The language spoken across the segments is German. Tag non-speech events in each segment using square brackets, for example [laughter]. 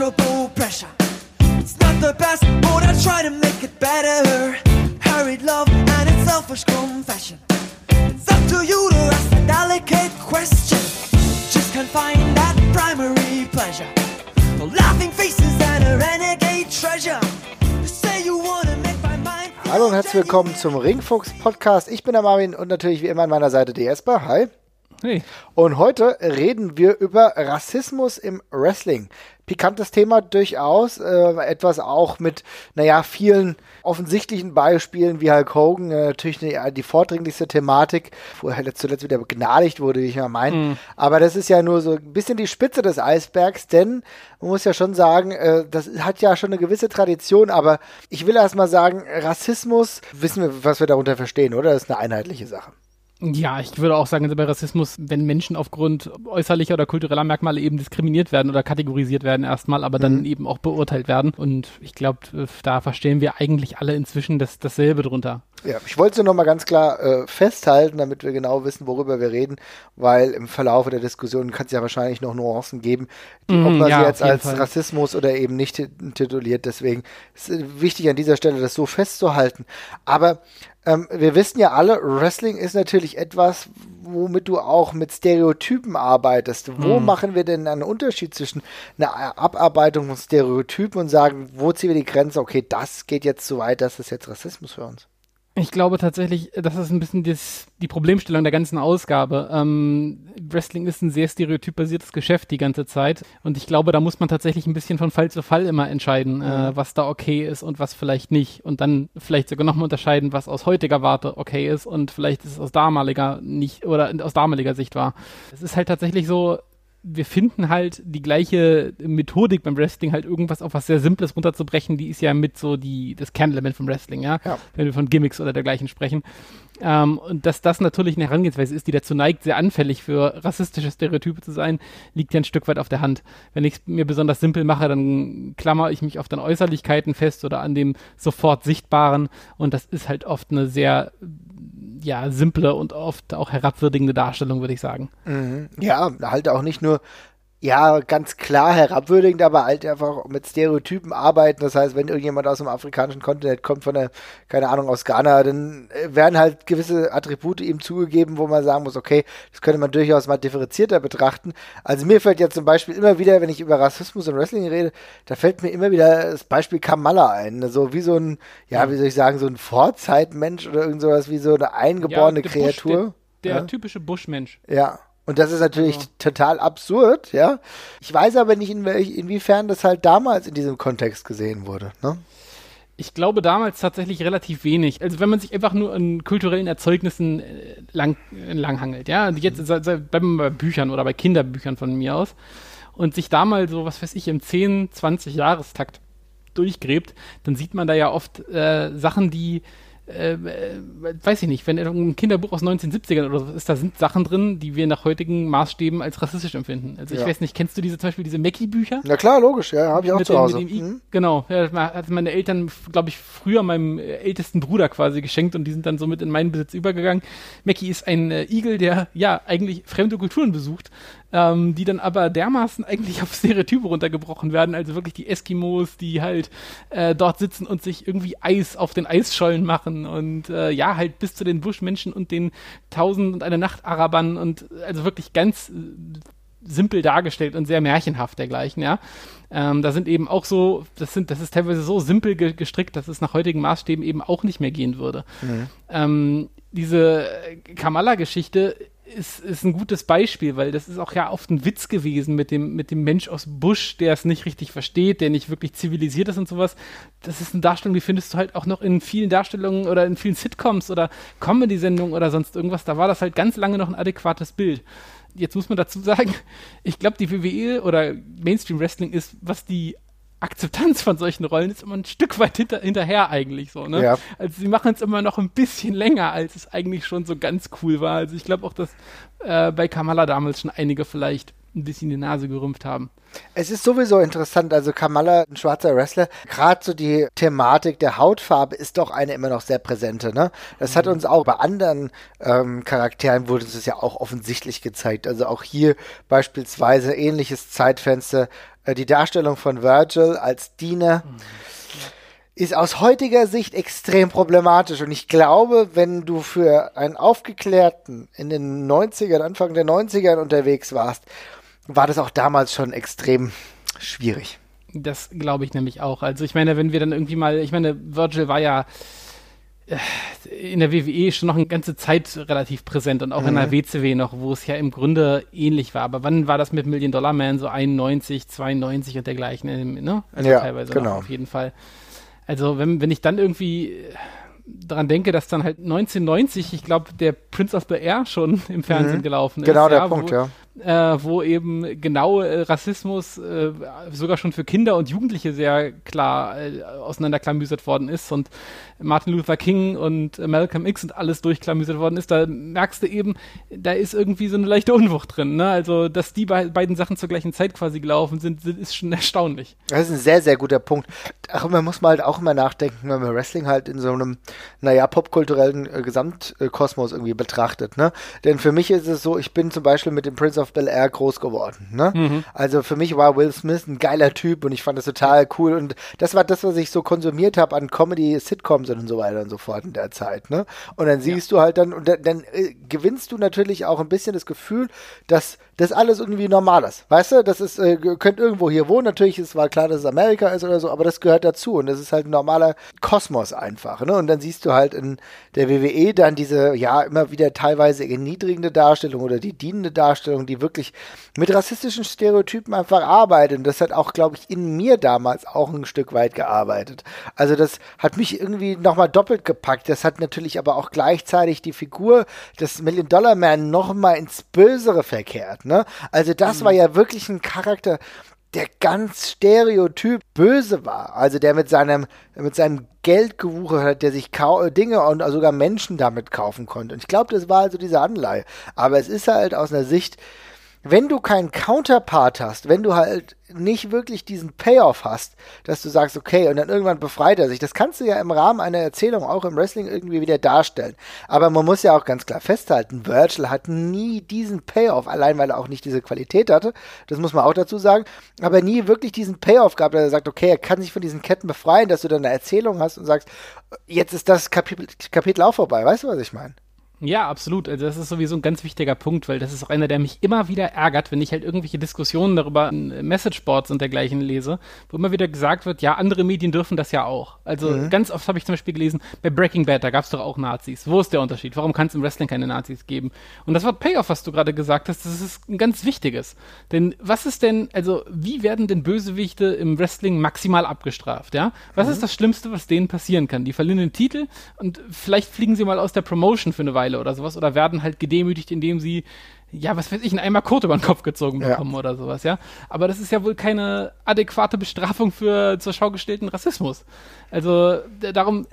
unmeasurable pressure. It's not the best, but I try to make it better. Hurried love and its selfish confession. It's up to you to ask a delicate question. Just can't find that primary pleasure. The laughing faces and a renegade treasure. You say you wanna make my mind. feel Hallo und herzlich willkommen zum Ringfuchs Podcast. Ich bin der Marvin und natürlich wie immer an meiner Seite die Esper. Hi. Hey. Und heute reden wir über Rassismus im Wrestling. Pikantes Thema durchaus, äh, etwas auch mit, naja, vielen offensichtlichen Beispielen wie Hulk Hogan, äh, natürlich die, die vordringlichste Thematik, wo er zuletzt wieder begnadigt wurde, wie ich mal meine. Aber das ist ja nur so ein bisschen die Spitze des Eisbergs, denn man muss ja schon sagen, äh, das hat ja schon eine gewisse Tradition, aber ich will erst mal sagen, Rassismus, wissen wir, was wir darunter verstehen, oder? Das ist eine einheitliche Sache. Ja, ich würde auch sagen, bei Rassismus, wenn Menschen aufgrund äußerlicher oder kultureller Merkmale eben diskriminiert werden oder kategorisiert werden erstmal, aber dann eben auch beurteilt werden. Und ich glaube, da verstehen wir eigentlich alle inzwischen das, dasselbe drunter. Ja, ich wollte es nur noch mal ganz klar äh, festhalten, damit wir genau wissen, worüber wir reden, weil im Verlauf der Diskussion kann es ja wahrscheinlich noch Nuancen geben, die, ob Mm, man ja, sie jetzt als Fall. Rassismus oder eben nicht tit- tituliert. Deswegen ist es wichtig an dieser Stelle, das so festzuhalten. Aber ähm, wir wissen ja alle, Wrestling ist natürlich etwas, womit du auch mit Stereotypen arbeitest. Wo Mm. machen wir denn einen Unterschied zwischen einer Abarbeitung von Stereotypen und sagen, wo ziehen wir die Grenze? Okay, das geht jetzt zu weit, das ist jetzt Rassismus für uns. Ich glaube tatsächlich, das ist ein bisschen das, die Problemstellung der ganzen Ausgabe. Ähm, Wrestling ist ein sehr stereotypbasiertes Geschäft die ganze Zeit. Und ich glaube, da muss man tatsächlich ein bisschen von Fall zu Fall immer entscheiden, äh, was da okay ist und was vielleicht nicht. Und dann vielleicht sogar nochmal unterscheiden, was aus heutiger Warte okay ist und vielleicht ist es aus damaliger nicht oder aus damaliger Sicht war. Es ist halt tatsächlich so, wir finden halt die gleiche Methodik beim Wrestling halt irgendwas auf was sehr Simples runterzubrechen, die ist ja mit so die, das Kernelement vom Wrestling, ja? Ja. Wenn wir von Gimmicks oder dergleichen sprechen. Ähm, und dass das natürlich eine Herangehensweise ist, die dazu neigt, sehr anfällig für rassistische Stereotype zu sein, liegt ja ein Stück weit auf der Hand. Wenn ich es mir besonders simpel mache, dann klammer ich mich auf den Äußerlichkeiten fest oder an dem sofort Sichtbaren und das ist halt oft eine sehr ja, simple und oft auch herabwürdigende Darstellung, würde ich sagen. Ja, halt auch nicht nur, ja, ganz klar herabwürdigend, aber halt einfach mit Stereotypen arbeiten. Das heißt, wenn irgendjemand aus dem afrikanischen Kontinent kommt, von der, keine Ahnung, aus Ghana, dann äh, werden halt gewisse Attribute ihm zugegeben, wo man sagen muss, okay, das könnte man durchaus mal differenzierter betrachten. Also mir fällt jetzt zum Beispiel immer wieder, wenn ich über Rassismus im Wrestling rede, da fällt mir immer wieder das Beispiel Kamala ein. So wie so ein, ja, wie soll ich sagen, so ein Vorzeitmensch oder irgend sowas, wie so eine eingeborene Bush, Kreatur. Der, der Ja. typische Buschmensch. Ja. Und das ist natürlich total absurd, ja. Ich weiß aber nicht, in welch, inwiefern das halt damals in diesem Kontext gesehen wurde. Ne? Ich glaube damals tatsächlich relativ wenig. Also wenn man sich einfach nur an kulturellen Erzeugnissen äh, lang, äh, langhangelt, ja, und jetzt bleiben wir bei Büchern oder bei Kinderbüchern von mir aus und sich da mal so, was weiß ich, im 10, 20 Jahrestakt durchgräbt, dann sieht man da ja oft äh, Sachen, die äh, äh, weiß ich nicht, wenn ein Kinderbuch aus 1970ern oder so ist, da sind Sachen drin, die wir nach heutigen Maßstäben als rassistisch empfinden. Also ich Ja. weiß nicht, kennst du diese zum Beispiel diese Mackie-Bücher? Na klar, logisch, ja, habe ich auch mit zu dem, Hause. I Mhm. Genau, ja, das hat meine Eltern, glaube ich, früher meinem äh, ältesten Bruder quasi geschenkt und die sind dann so mit in meinen Besitz übergegangen. Mackie ist ein äh, Igel, der ja eigentlich fremde Kulturen besucht, ähm, die dann aber dermaßen eigentlich auf Stereotype runtergebrochen werden, also wirklich die Eskimos, die halt äh, dort sitzen und sich irgendwie Eis auf den Eisschollen machen und äh, ja, halt bis zu den Buschmenschen und den Tausend und eine Nacht Arabern und also wirklich ganz äh, simpel dargestellt und sehr märchenhaft dergleichen, ja. Ähm, da sind eben auch so, das sind, das ist teilweise so simpel ge gestrickt, dass es nach heutigen Maßstäben eben auch nicht mehr gehen würde. Ähm, diese Kamala-Geschichte ist, ist ein gutes Beispiel, weil das ist auch ja oft ein Witz gewesen mit dem, mit dem Mensch aus Busch, der es nicht richtig versteht, der nicht wirklich zivilisiert ist und sowas. Das ist eine Darstellung, die findest du halt auch noch in vielen Darstellungen oder in vielen Sitcoms oder Comedy-Sendungen oder sonst irgendwas. Da war das halt ganz lange noch ein adäquates Bild. Jetzt muss man dazu sagen, [laughs] ich glaube, die WWE oder Mainstream Wrestling ist, was die Akzeptanz von solchen Rollen ist immer ein Stück weit hinter, hinterher eigentlich so, ne? Ja. Also sie machen es immer noch ein bisschen länger, als es eigentlich schon so ganz cool war. Also ich glaube auch, dass äh, bei Kamala damals schon einige vielleicht ein bisschen die Nase gerümpft haben. Es ist sowieso interessant, also Kamala, ein schwarzer Wrestler, gerade so die Thematik der Hautfarbe ist doch eine immer noch sehr präsente, ne? Das mhm. hat uns auch bei anderen ähm, Charakteren wurde es ja auch offensichtlich gezeigt. Also auch hier beispielsweise ähnliches Zeitfenster, äh, die Darstellung von Virgil als Diener. Mhm ist aus heutiger Sicht extrem problematisch. Und ich glaube, wenn du für einen Aufgeklärten in den 90ern, Anfang der 90ern unterwegs warst, war das auch damals schon extrem schwierig. Das glaube ich nämlich auch. Also ich meine, wenn wir dann irgendwie mal, ich meine, Virgil war ja äh, in der WWE schon noch eine ganze Zeit relativ präsent und auch mhm. in der mhm. WCW noch, wo es ja im Grunde ähnlich war. Aber wann war das mit Million Dollar Man? So 91, 92 und dergleichen, ne? Also ja, teilweise genau. auf jeden Fall. Also wenn, wenn ich dann irgendwie äh, daran denke, dass dann halt 1990, ich glaube, der Prince of the Air schon im Fernsehen mhm. gelaufen genau ist. Genau der ja, Punkt, wo, ja äh, wo eben genau äh, Rassismus äh, sogar schon für Kinder und Jugendliche sehr klar äh, auseinanderklamüsert worden ist und Martin Luther King und Malcolm X und alles durchklamüsert worden ist, da merkst du eben, da ist irgendwie so eine leichte Unwucht drin. Ne? Also, dass die be beiden Sachen zur gleichen Zeit quasi gelaufen sind, ist schon [laughs] erstaunlich. Das ist ein sehr, sehr guter Punkt. Ach, man muss mal halt auch immer nachdenken, wenn man Wrestling halt in so einem, naja, popkulturellen äh, Gesamtkosmos irgendwie betrachtet. Ne? Denn für mich ist es so, ich bin zum Beispiel mit dem Prince of Bel Air groß geworden. Ne? Mhm. Also für mich war Will Smith ein geiler Typ und ich fand das total cool. Und das war das, was ich so konsumiert habe an Comedy, Sitcoms und so weiter und so fort in der Zeit. Ne? Und dann siehst ja. du halt dann, und dann, dann äh, gewinnst du natürlich auch ein bisschen das Gefühl, dass das alles irgendwie normal ist. Weißt du, das ist, äh, könnt irgendwo hier wohnen. Natürlich ist zwar klar, dass es Amerika ist oder so, aber das gehört dazu. Und das ist halt ein normaler Kosmos einfach. Ne? Und dann siehst du halt in der WWE dann diese, ja, immer wieder teilweise erniedrigende Darstellung oder die dienende Darstellung, die wirklich mit rassistischen Stereotypen einfach arbeitet. Und das hat auch, glaube ich, in mir damals auch ein Stück weit gearbeitet. Also das hat mich irgendwie nochmal doppelt gepackt. Das hat natürlich aber auch gleichzeitig die Figur des Million Dollar Man nochmal ins Bösere verkehrt. Ne? Also das mhm. war ja wirklich ein Charakter, der ganz stereotyp böse war. Also der mit seinem, mit seinem Geld gewuchert hat, der sich Dinge und sogar Menschen damit kaufen konnte. Und ich glaube, das war also diese Anleihe. Aber es ist halt aus einer Sicht, wenn du keinen Counterpart hast, wenn du halt nicht wirklich diesen Payoff hast, dass du sagst, okay, und dann irgendwann befreit er sich, das kannst du ja im Rahmen einer Erzählung auch im Wrestling irgendwie wieder darstellen. Aber man muss ja auch ganz klar festhalten, Virgil hat nie diesen Payoff, allein weil er auch nicht diese Qualität hatte, das muss man auch dazu sagen, aber nie wirklich diesen Payoff gehabt, dass er sagt, okay, er kann sich von diesen Ketten befreien, dass du dann eine Erzählung hast und sagst, jetzt ist das Kapitel, Kapitel auch vorbei. Weißt du, was ich meine? Ja, absolut. Also das ist sowieso ein ganz wichtiger Punkt, weil das ist auch einer, der mich immer wieder ärgert, wenn ich halt irgendwelche Diskussionen darüber in Messageboards und dergleichen lese, wo immer wieder gesagt wird, ja, andere Medien dürfen das ja auch. Also mhm. ganz oft habe ich zum Beispiel gelesen, bei Breaking Bad, da gab es doch auch Nazis. Wo ist der Unterschied? Warum kann es im Wrestling keine Nazis geben? Und das Wort Payoff, was du gerade gesagt hast, das ist ein ganz wichtiges. Denn was ist denn, also wie werden denn Bösewichte im Wrestling maximal abgestraft, ja? Was mhm. ist das Schlimmste, was denen passieren kann? Die verlieren den Titel und vielleicht fliegen sie mal aus der Promotion für eine Weile Weile oder sowas oder werden halt gedemütigt, indem sie ja, was weiß ich, einen Eimer Kot über den Kopf gezogen bekommen ja. oder sowas, ja. Aber das ist ja wohl keine adäquate Bestrafung für zur Schau gestellten Rassismus. Also darum,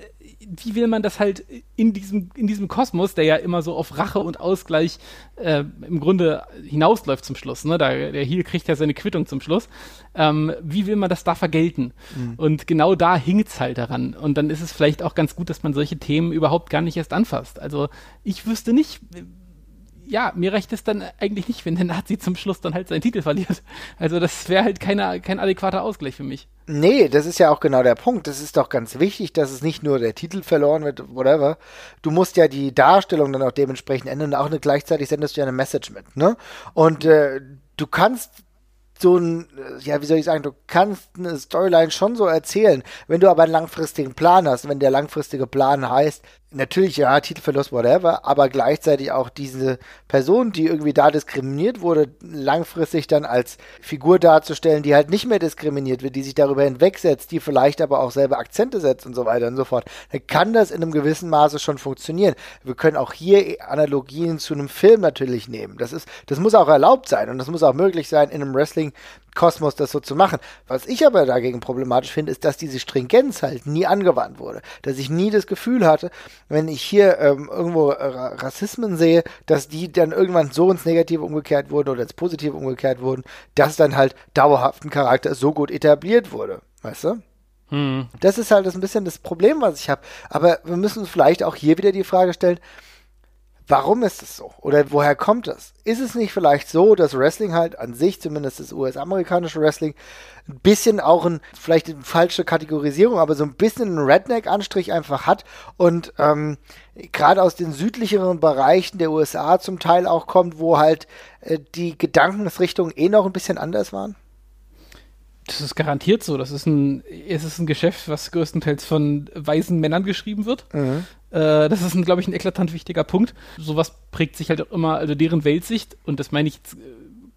wie will man das halt in diesem, in diesem Kosmos, der ja immer so auf Rache und Ausgleich äh, im Grunde hinausläuft zum Schluss, ne? Da, der Heel kriegt ja seine Quittung zum Schluss. Ähm, wie will man das da vergelten? Mhm. Und genau da hinkt's halt daran. Und dann ist es vielleicht auch ganz gut, dass man solche Themen überhaupt gar nicht erst anfasst. Also ich wüsste nicht, ja, mir reicht es dann eigentlich nicht, wenn der Nazi zum Schluss dann halt seinen Titel verliert. Also das wäre halt keine, kein adäquater Ausgleich für mich. Nee, das ist ja auch genau der Punkt. Das ist doch ganz wichtig, dass es nicht nur der Titel verloren wird, whatever. Du musst ja die Darstellung dann auch dementsprechend ändern und auch eine, gleichzeitig sendest du ja eine Message mit, ne? Und äh, du kannst so ein, ja, wie soll ich sagen, du kannst eine Storyline schon so erzählen. Wenn du aber einen langfristigen Plan hast, wenn der langfristige Plan heißt, natürlich, ja, Titelverlust, whatever, aber gleichzeitig auch diese Person, die irgendwie da diskriminiert wurde, langfristig dann als Figur darzustellen, die halt nicht mehr diskriminiert wird, die sich darüber hinwegsetzt, die vielleicht aber auch selber Akzente setzt und so weiter und so fort, dann kann das in einem gewissen Maße schon funktionieren. Wir können auch hier Analogien zu einem Film natürlich nehmen. Das ist, das muss auch erlaubt sein und das muss auch möglich sein, in einem Wrestling Kosmos das so zu machen. Was ich aber dagegen problematisch finde, ist, dass diese Stringenz halt nie angewandt wurde. Dass ich nie das Gefühl hatte, wenn ich hier ähm, irgendwo äh, Rassismen sehe, dass die dann irgendwann so ins Negative umgekehrt wurden oder ins Positive umgekehrt wurden, dass dann halt dauerhaft ein Charakter so gut etabliert wurde. Weißt du? Hm. Das ist halt das ein bisschen das Problem, was ich habe. Aber wir müssen uns vielleicht auch hier wieder die Frage stellen, Warum ist es so? Oder woher kommt es? Ist es nicht vielleicht so, dass Wrestling halt an sich, zumindest das US-amerikanische Wrestling, ein bisschen auch ein, vielleicht eine falsche Kategorisierung, aber so ein bisschen einen Redneck-Anstrich einfach hat und ähm, gerade aus den südlicheren Bereichen der USA zum Teil auch kommt, wo halt äh, die Gedankensrichtungen eh noch ein bisschen anders waren? Das ist garantiert so. Das ist ein, es ist ein Geschäft, was größtenteils von weißen Männern geschrieben wird. Mhm. Äh, das ist, glaube ich, ein eklatant wichtiger Punkt. Sowas prägt sich halt auch immer, also deren Weltsicht, und das meine ich jetzt äh,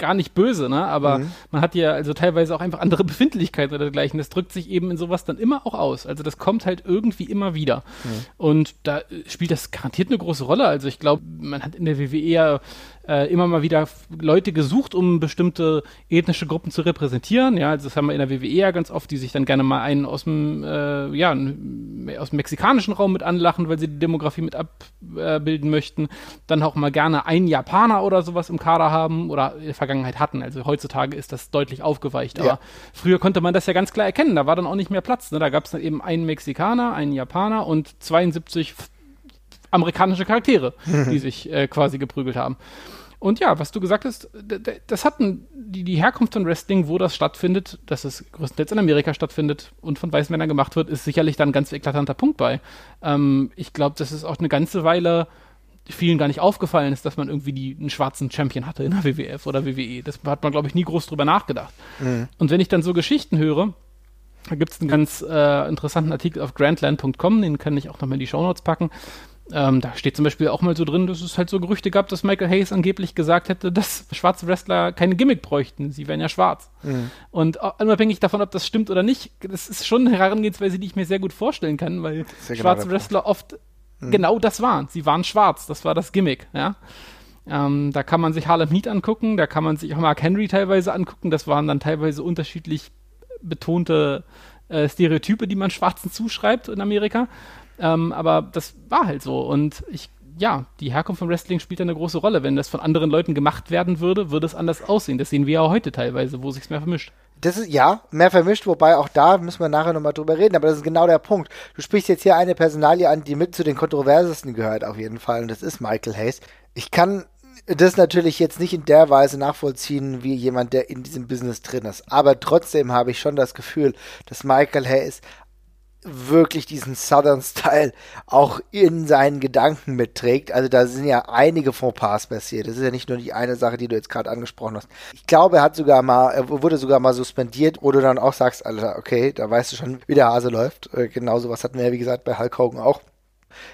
gar nicht böse, ne? Aber mhm. man hat ja also teilweise auch einfach andere [laughs] Befindlichkeiten oder dergleichen. Das drückt sich eben in sowas dann immer auch aus. Also das kommt halt irgendwie immer wieder. Mhm. Und da äh, spielt das garantiert eine große Rolle. Also ich glaube, man hat in der WWE ja äh, immer mal wieder Leute gesucht, um bestimmte ethnische Gruppen zu repräsentieren. Ja, also das haben wir in der WWE ja ganz oft, die sich dann gerne mal einen aus dem, äh, ja, aus dem mexikanischen Raum mit anlachen, weil sie die Demografie mit abbilden möchten. Dann auch mal gerne einen Japaner oder sowas im Kader haben oder in der Vergangenheit hatten. Also heutzutage ist das deutlich aufgeweicht. Aber ja. früher konnte man das ja ganz klar erkennen. Da war dann auch nicht mehr Platz. Ne? Da gab es dann eben einen Mexikaner, einen Japaner und 72 amerikanische Charaktere, [laughs] die sich äh, quasi geprügelt haben. Und ja, was du gesagt hast, das hatten die, die Herkunft von Wrestling, wo das stattfindet, dass es größtenteils in Amerika stattfindet und von weißen Männern gemacht wird, ist sicherlich da ein ganz eklatanter Punkt bei. Ähm, ich glaube, das ist auch eine ganze Weile vielen gar nicht aufgefallen ist, dass man irgendwie die, einen schwarzen Champion hatte in der WWF oder WWE. Das hat man, glaube ich, nie groß drüber nachgedacht. Mhm. Und wenn ich dann so Geschichten höre, da gibt es einen ganz äh, interessanten Artikel auf grandland.com, den kann ich auch nochmal in die Shownotes packen. Ähm, da steht zum Beispiel auch mal so drin, dass es halt so Gerüchte gab, dass Michael Hayes angeblich gesagt hätte, dass [laughs] schwarze Wrestler keine Gimmick bräuchten. Sie wären ja schwarz. Mhm. Und unabhängig davon, ob das stimmt oder nicht, das ist schon eine Herangehensweise, die ich mir sehr gut vorstellen kann, weil ja schwarze genau Wrestler oft mhm. genau das waren. Sie waren schwarz. Das war das Gimmick, ja. Ähm, da kann man sich Harlem Heat angucken, da kann man sich auch Mark Henry teilweise angucken. Das waren dann teilweise unterschiedlich betonte äh, Stereotype, die man Schwarzen zuschreibt in Amerika. Ähm, aber das war halt so. Und ich, ja, die Herkunft von Wrestling spielt eine große Rolle. Wenn das von anderen Leuten gemacht werden würde, würde es anders aussehen. Das sehen wir ja heute teilweise, wo sich mehr vermischt. Das ist, ja, mehr vermischt, wobei auch da müssen wir nachher nochmal drüber reden, aber das ist genau der Punkt. Du sprichst jetzt hier eine Personalie an, die mit zu den kontroversesten gehört, auf jeden Fall, und das ist Michael Hayes. Ich kann das natürlich jetzt nicht in der Weise nachvollziehen, wie jemand, der in diesem Business drin ist. Aber trotzdem habe ich schon das Gefühl, dass Michael Hayes wirklich diesen Southern Style auch in seinen Gedanken mitträgt. Also da sind ja einige Fauxpas passiert. Das ist ja nicht nur die eine Sache, die du jetzt gerade angesprochen hast. Ich glaube, er hat sogar mal, er wurde sogar mal suspendiert, wo du dann auch sagst, Alter, okay, da weißt du schon, wie der Hase läuft. Äh, genauso was hatten wir ja, wie gesagt, bei Hulk Hogan auch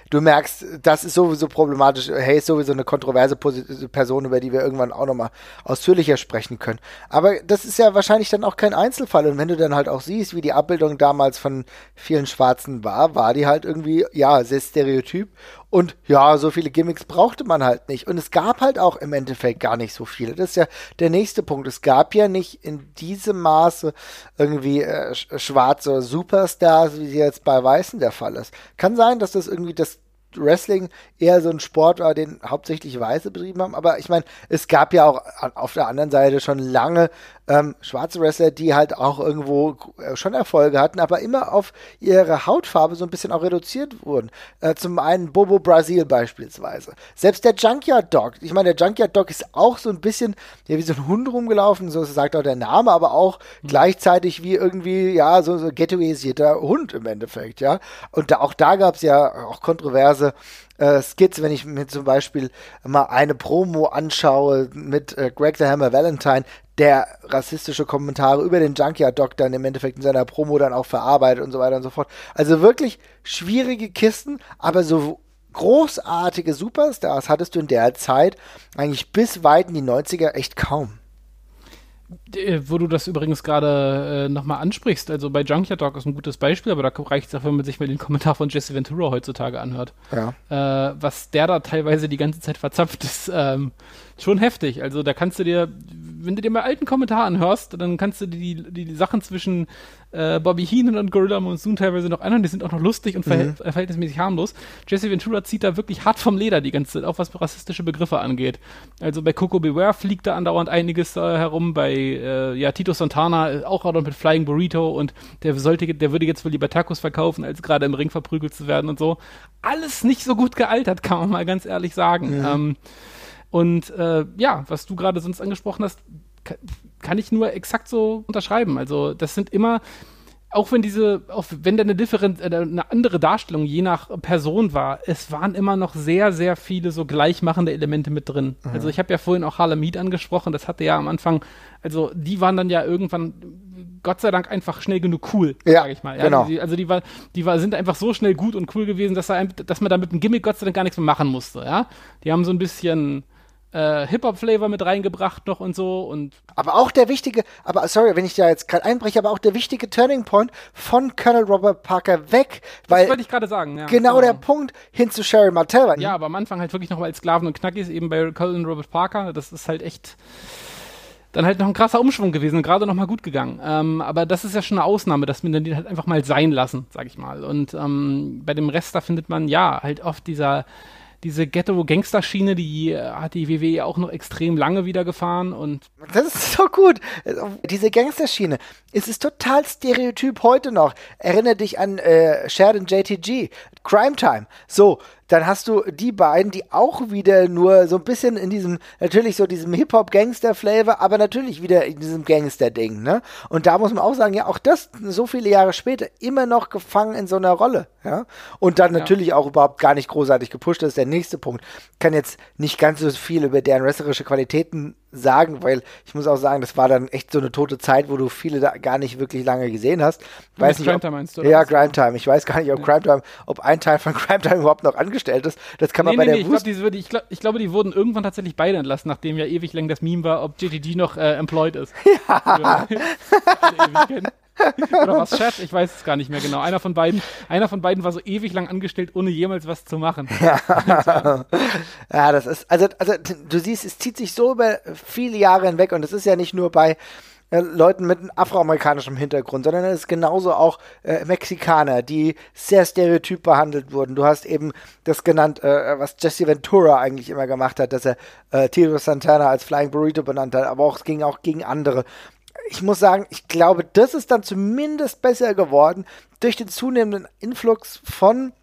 du merkst, das ist sowieso problematisch. Hey, ist sowieso eine kontroverse Person, über die wir irgendwann auch nochmal ausführlicher sprechen können. Aber das ist ja wahrscheinlich dann auch kein Einzelfall. Und wenn du dann halt auch siehst, wie die Abbildung damals von vielen Schwarzen war, war die halt irgendwie, ja, sehr stereotyp und ja, so viele Gimmicks brauchte man halt nicht. Und es gab halt auch im Endeffekt gar nicht so viele. Das ist ja der nächste Punkt. Es gab ja nicht in diesem Maße irgendwie äh, schwarze Superstars, wie sie jetzt bei Weißen der Fall ist. Kann sein, dass das irgendwie das Wrestling eher so ein Sport war, den hauptsächlich Weiße betrieben haben. Aber ich meine, es gab ja auch auf der anderen Seite schon lange ähm, schwarze Wrestler, die halt auch irgendwo äh, schon Erfolge hatten, aber immer auf ihre Hautfarbe so ein bisschen auch reduziert wurden. Äh, zum einen Bobo Brasil beispielsweise. Selbst der Junkyard Dog. Ich meine, der Junkyard Dog ist auch so ein bisschen ja, wie so ein Hund rumgelaufen, so sagt auch der Name, aber auch mhm. gleichzeitig wie irgendwie, ja, so, so ghettoisierter Hund im Endeffekt, ja. Und da, auch da gab es ja auch kontroverse äh, Skits, wenn ich mir zum Beispiel mal eine Promo anschaue mit äh, Greg the Hammer Valentine, der rassistische Kommentare über den Junkyard Dog dann im Endeffekt in seiner Promo dann auch verarbeitet und so weiter und so fort. Also wirklich schwierige Kisten, aber so großartige Superstars hattest du in der Zeit eigentlich bis weit in die 90er echt kaum. Äh, Wo du das übrigens gerade äh, nochmal ansprichst, also bei Junkyard Dog ist ein gutes Beispiel, aber da reicht es auch, wenn man sich mal den Kommentar von Jesse Ventura heutzutage anhört. Ja. Äh, was der da teilweise die ganze Zeit verzapft, [laughs] ist ähm, schon heftig. Also da kannst du dir, wenn du dir mal alten Kommentar anhörst, dann kannst du die, die, die Sachen zwischen äh, Bobby Heenan und Gorilla Monsoon teilweise noch anhören, die sind auch noch lustig und verhält, äh, verhältnismäßig harmlos. Jesse Ventura zieht da wirklich hart vom Leder die ganze Zeit, auch was rassistische Begriffe angeht. Also bei Coco Beware fliegt da andauernd einiges äh, herum, bei äh, ja, Tito Santana äh, auch gerade mit Flying Burrito und der sollte, der würde jetzt wohl lieber Tacos verkaufen, als gerade im Ring verprügelt zu werden und so. Alles nicht so gut gealtert, [laughs] kann man mal ganz ehrlich sagen. Ähm, und äh, ja, was du gerade sonst angesprochen hast, kann ich nur exakt so unterschreiben. Also das sind immer, auch wenn diese, auch wenn da eine Differenz, äh, eine andere Darstellung je nach Person war, es waren immer noch sehr, sehr viele so gleichmachende Elemente mit drin. Also ich habe ja vorhin auch Harlem Heat angesprochen, das hatte ja am Anfang, also die waren dann ja irgendwann Gott sei Dank einfach schnell genug cool, Ja, sag ich mal. genau. Also die, also die, war, die war, sind einfach so schnell gut und cool gewesen, dass, er, dass man da mit dem Gimmick Gott sei Dank gar nichts mehr machen musste, ja. Die haben so ein bisschen äh, Hip-Hop-Flavor mit reingebracht noch und so und Aber auch der wichtige, aber sorry, wenn ich da jetzt gerade einbreche, aber auch der wichtige Turning Point von Colonel Robert Parker weg, das weil wollte ich gerade sagen, ja. genau der Punkt hin zu Sherry Martell. Ja, aber am Anfang halt wirklich noch mal als Sklaven und Knackis, eben bei Colin Robert Parker. Das ist halt echt dann halt noch ein krasser Umschwung gewesen und gerade noch mal gut gegangen. Ähm, aber das ist ja schon eine Ausnahme, dass wir dann die halt einfach mal sein lassen, sag ich mal. Und ähm, bei dem Rest, da findet man ja halt oft dieser diese Ghetto-Gangster-Schiene, die äh, hat die WWE auch noch extrem lange wieder gefahren und Das ist so gut. Diese Gangsterschiene. Es ist total stereotyp heute noch. Erinnere dich an äh, Sheridan JTG, Crime Time. So, dann hast du die beiden, die auch wieder nur so ein bisschen in diesem, natürlich so diesem Hip-Hop-Gangster-Flavor, aber natürlich wieder in diesem Gangster-Ding, ne? Und da muss man auch sagen, ja, auch das so viele Jahre später immer noch gefangen in so einer Rolle, ja? Und dann natürlich auch überhaupt gar nicht großartig gepusht, das ist der nächste Punkt. Kann jetzt nicht ganz so viel über deren wrestlerische Qualitäten sagen, weil ich muss auch sagen, das war dann echt so eine tote Zeit, wo du viele da gar nicht wirklich lange gesehen hast. Weiß nicht, ob, Grime Time meinst du, oder ja, was? Grime Time. Ich weiß gar nicht, ob Crime Time, ob ein Teil von [laughs] Crime Time überhaupt noch angestellt ist. Das kann man Nee, bei nee, nee, der ich, glaub, Wust die, ich, glaub, ich glaube, die wurden irgendwann tatsächlich beide entlassen, nachdem ja ewig lang das Meme war, ob JTG noch äh, employed ist. [laughs] Ja. [laughs] [laughs] Oder was, Chat? Ich weiß es gar nicht mehr genau. Einer von beiden, einer von beiden war so ewig lang angestellt, ohne jemals was zu machen. [laughs] Ja, das ist, also, also du siehst, es zieht sich so über viele Jahre hinweg und es ist ja nicht nur bei äh, Leuten mit afroamerikanischem Hintergrund, sondern es ist genauso auch äh, Mexikaner, die sehr stereotyp behandelt wurden. Du hast eben das genannt, äh, was Jesse Ventura eigentlich immer gemacht hat, dass er äh, Tito Santana als Flying Burrito benannt hat, aber auch, es ging auch gegen andere. Ich muss sagen, ich glaube, das ist dann zumindest besser geworden durch den zunehmenden Influx von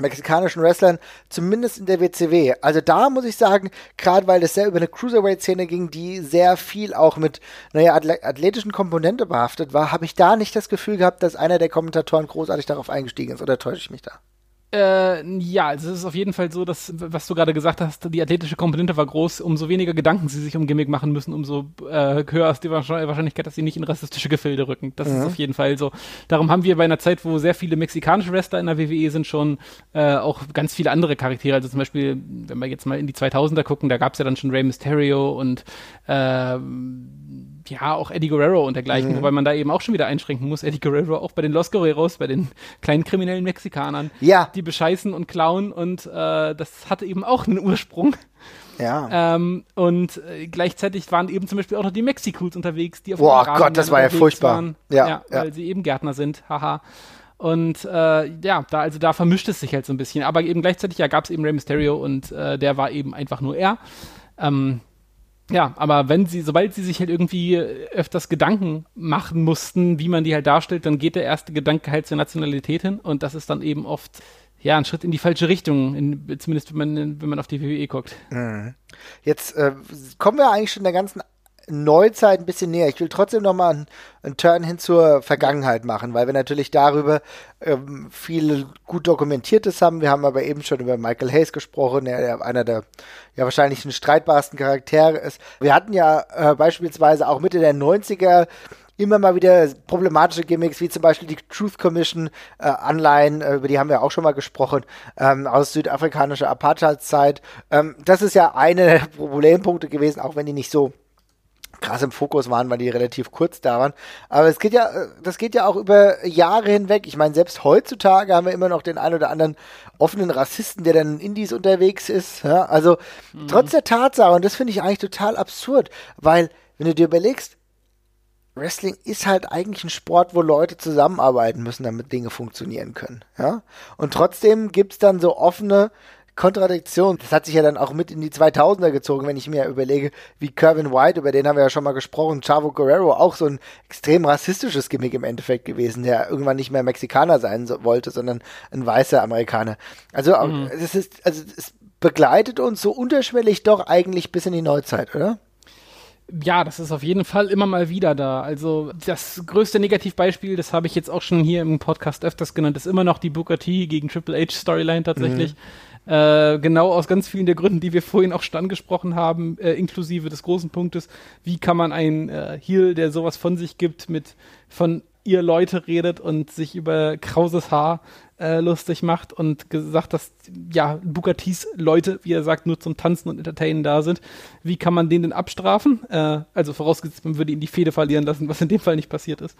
mexikanischen Wrestlern, zumindest in der WCW. Also da muss ich sagen, gerade weil das sehr über eine Cruiserweight-Szene ging, die sehr viel auch mit, naja, athletischen Komponente behaftet war, habe ich da nicht das Gefühl gehabt, dass einer der Kommentatoren großartig darauf eingestiegen ist. Oder täusche ich mich da? Äh, ja, also es ist auf jeden Fall so, dass, was du gerade gesagt hast, die athletische Komponente war groß, umso weniger Gedanken sie sich um Gimmick machen müssen, umso äh, höher ist die Wahrscheinlich- Wahrscheinlichkeit, dass sie nicht in rassistische Gefilde rücken. Das ist auf jeden Fall so. Darum haben wir bei einer Zeit, wo sehr viele mexikanische Wrestler in der WWE sind, schon äh, auch ganz viele andere Charaktere. Also zum Beispiel, wenn wir jetzt mal in die 2000er gucken, da gab es ja dann schon Rey Mysterio und ähm, ja, auch Eddie Guerrero und dergleichen, wobei man da eben auch schon wieder einschränken muss. Eddie Guerrero auch bei den Los Guerreros, bei den kleinen kriminellen Mexikanern Ja. die bescheißen und klauen und äh, das hatte eben auch einen Ursprung. Ja. Ähm, und äh, gleichzeitig waren eben zum Beispiel auch noch die Mexicools unterwegs, die auf Boah, Gott, das war ja furchtbar. Waren. Ja, Ja, ja. weil sie eben Gärtner sind, haha. Und äh, ja, da also da vermischt es sich halt so ein bisschen. Aber eben gleichzeitig ja gab es eben Rey Mysterio und äh, der war eben einfach nur er. Ähm, ja, aber wenn sie, sobald sie sich halt irgendwie äh, öfters Gedanken machen mussten, wie man die halt darstellt, dann geht der erste Gedanke halt zur Nationalität hin und das ist dann eben oft ja ein Schritt in die falsche Richtung, in, zumindest wenn man wenn man auf die WWE guckt. Jetzt äh, kommen wir eigentlich schon der ganzen Neuzeit ein bisschen näher. Ich will trotzdem noch mal einen, einen Turn hin zur Vergangenheit machen, weil wir natürlich darüber ähm, viel gut dokumentiertes haben. Wir haben aber eben schon über Michael Hayes gesprochen, der, einer der ja wahrscheinlich den streitbarsten Charaktere ist. Wir hatten ja äh, beispielsweise auch Mitte der 90er immer mal wieder problematische Gimmicks, wie zum Beispiel die Truth Commission äh, Anleihen, äh, über die haben wir auch schon mal gesprochen, ähm, aus südafrikanischer Apartheidszeit. Ähm, das ist ja einer der Problempunkte gewesen, auch wenn die nicht so krass im Fokus waren, weil die relativ kurz da waren. Aber es geht ja, das geht ja auch über Jahre hinweg. Ich meine, selbst heutzutage haben wir immer noch den ein oder anderen offenen Rassisten, der dann in Indies unterwegs ist. Ja? Also mhm. trotz der Tatsache, und das finde ich eigentlich total absurd, weil wenn du dir überlegst, Wrestling ist halt eigentlich ein Sport, wo Leute zusammenarbeiten müssen, damit Dinge funktionieren können. Ja? Und trotzdem gibt's dann so offene Kontradiktion. Das hat sich ja dann auch mit in die 2000er gezogen, wenn ich mir überlege, wie Kevin White, über den haben wir ja schon mal gesprochen, Chavo Guerrero, auch so ein extrem rassistisches Gimmick im Endeffekt gewesen, der irgendwann nicht mehr Mexikaner sein so, wollte, sondern ein weißer Amerikaner. Also, mhm. es ist, also, es begleitet uns so unterschwellig doch eigentlich bis in die Neuzeit, oder? Ja, das ist auf jeden Fall immer mal wieder da. Also das größte Negativbeispiel, das habe ich jetzt auch schon hier im Podcast öfters genannt, ist immer noch die Booker T gegen Triple H Storyline tatsächlich. Mhm. Äh, genau aus ganz vielen der Gründen, die wir vorhin auch schon angesprochen haben, äh, inklusive des großen Punktes, wie kann man einen äh, Heel, der sowas von sich gibt, mit von ihr Leute redet und sich über krauses Haar äh, lustig macht und gesagt, dass ja Bukatis Leute, wie er sagt, nur zum Tanzen und Entertainen da sind. Wie kann man den denn abstrafen? Äh, also vorausgesetzt, man würde ihn die Fehde verlieren lassen, was in dem Fall nicht passiert ist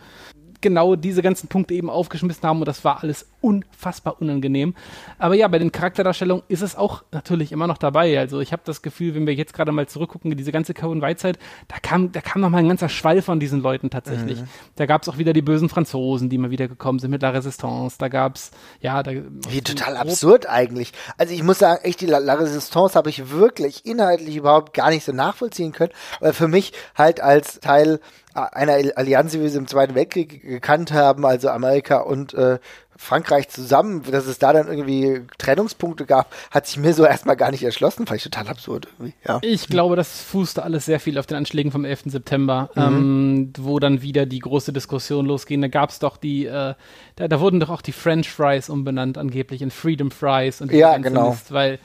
genau diese ganzen Punkte eben aufgeschmissen haben und das war alles unfassbar unangenehm. Aber ja, bei den Charakterdarstellungen ist es auch natürlich immer noch dabei. Also ich habe das Gefühl, wenn wir jetzt gerade mal zurückgucken, diese ganze Cohen White-Zeit, da kam, da kam noch mal ein ganzer Schwall von diesen Leuten tatsächlich. Mhm. Da gab es auch wieder die bösen Franzosen, die mal wieder gekommen sind mit La Resistance. Da gab es, ja, da. Wie total absurd eigentlich. Also ich muss sagen, echt, die La, La Resistance habe ich wirklich inhaltlich überhaupt gar nicht so nachvollziehen können, weil für mich halt als Teil einer Allianz, wie wir sie im Zweiten Weltkrieg gekannt haben, also Amerika und äh, Frankreich zusammen, dass es da dann irgendwie Trennungspunkte gab, hat sich mir so erstmal gar nicht erschlossen. Fand ich total absurd irgendwie. Ja. Ich glaube, das fußte alles sehr viel auf den Anschlägen vom 11. September, mhm. ähm, wo dann wieder die große Diskussion losging. Da gab es doch die, äh, da, da, wurden doch auch die French Fries umbenannt, angeblich in Freedom Fries und ja, genau. Mist, weil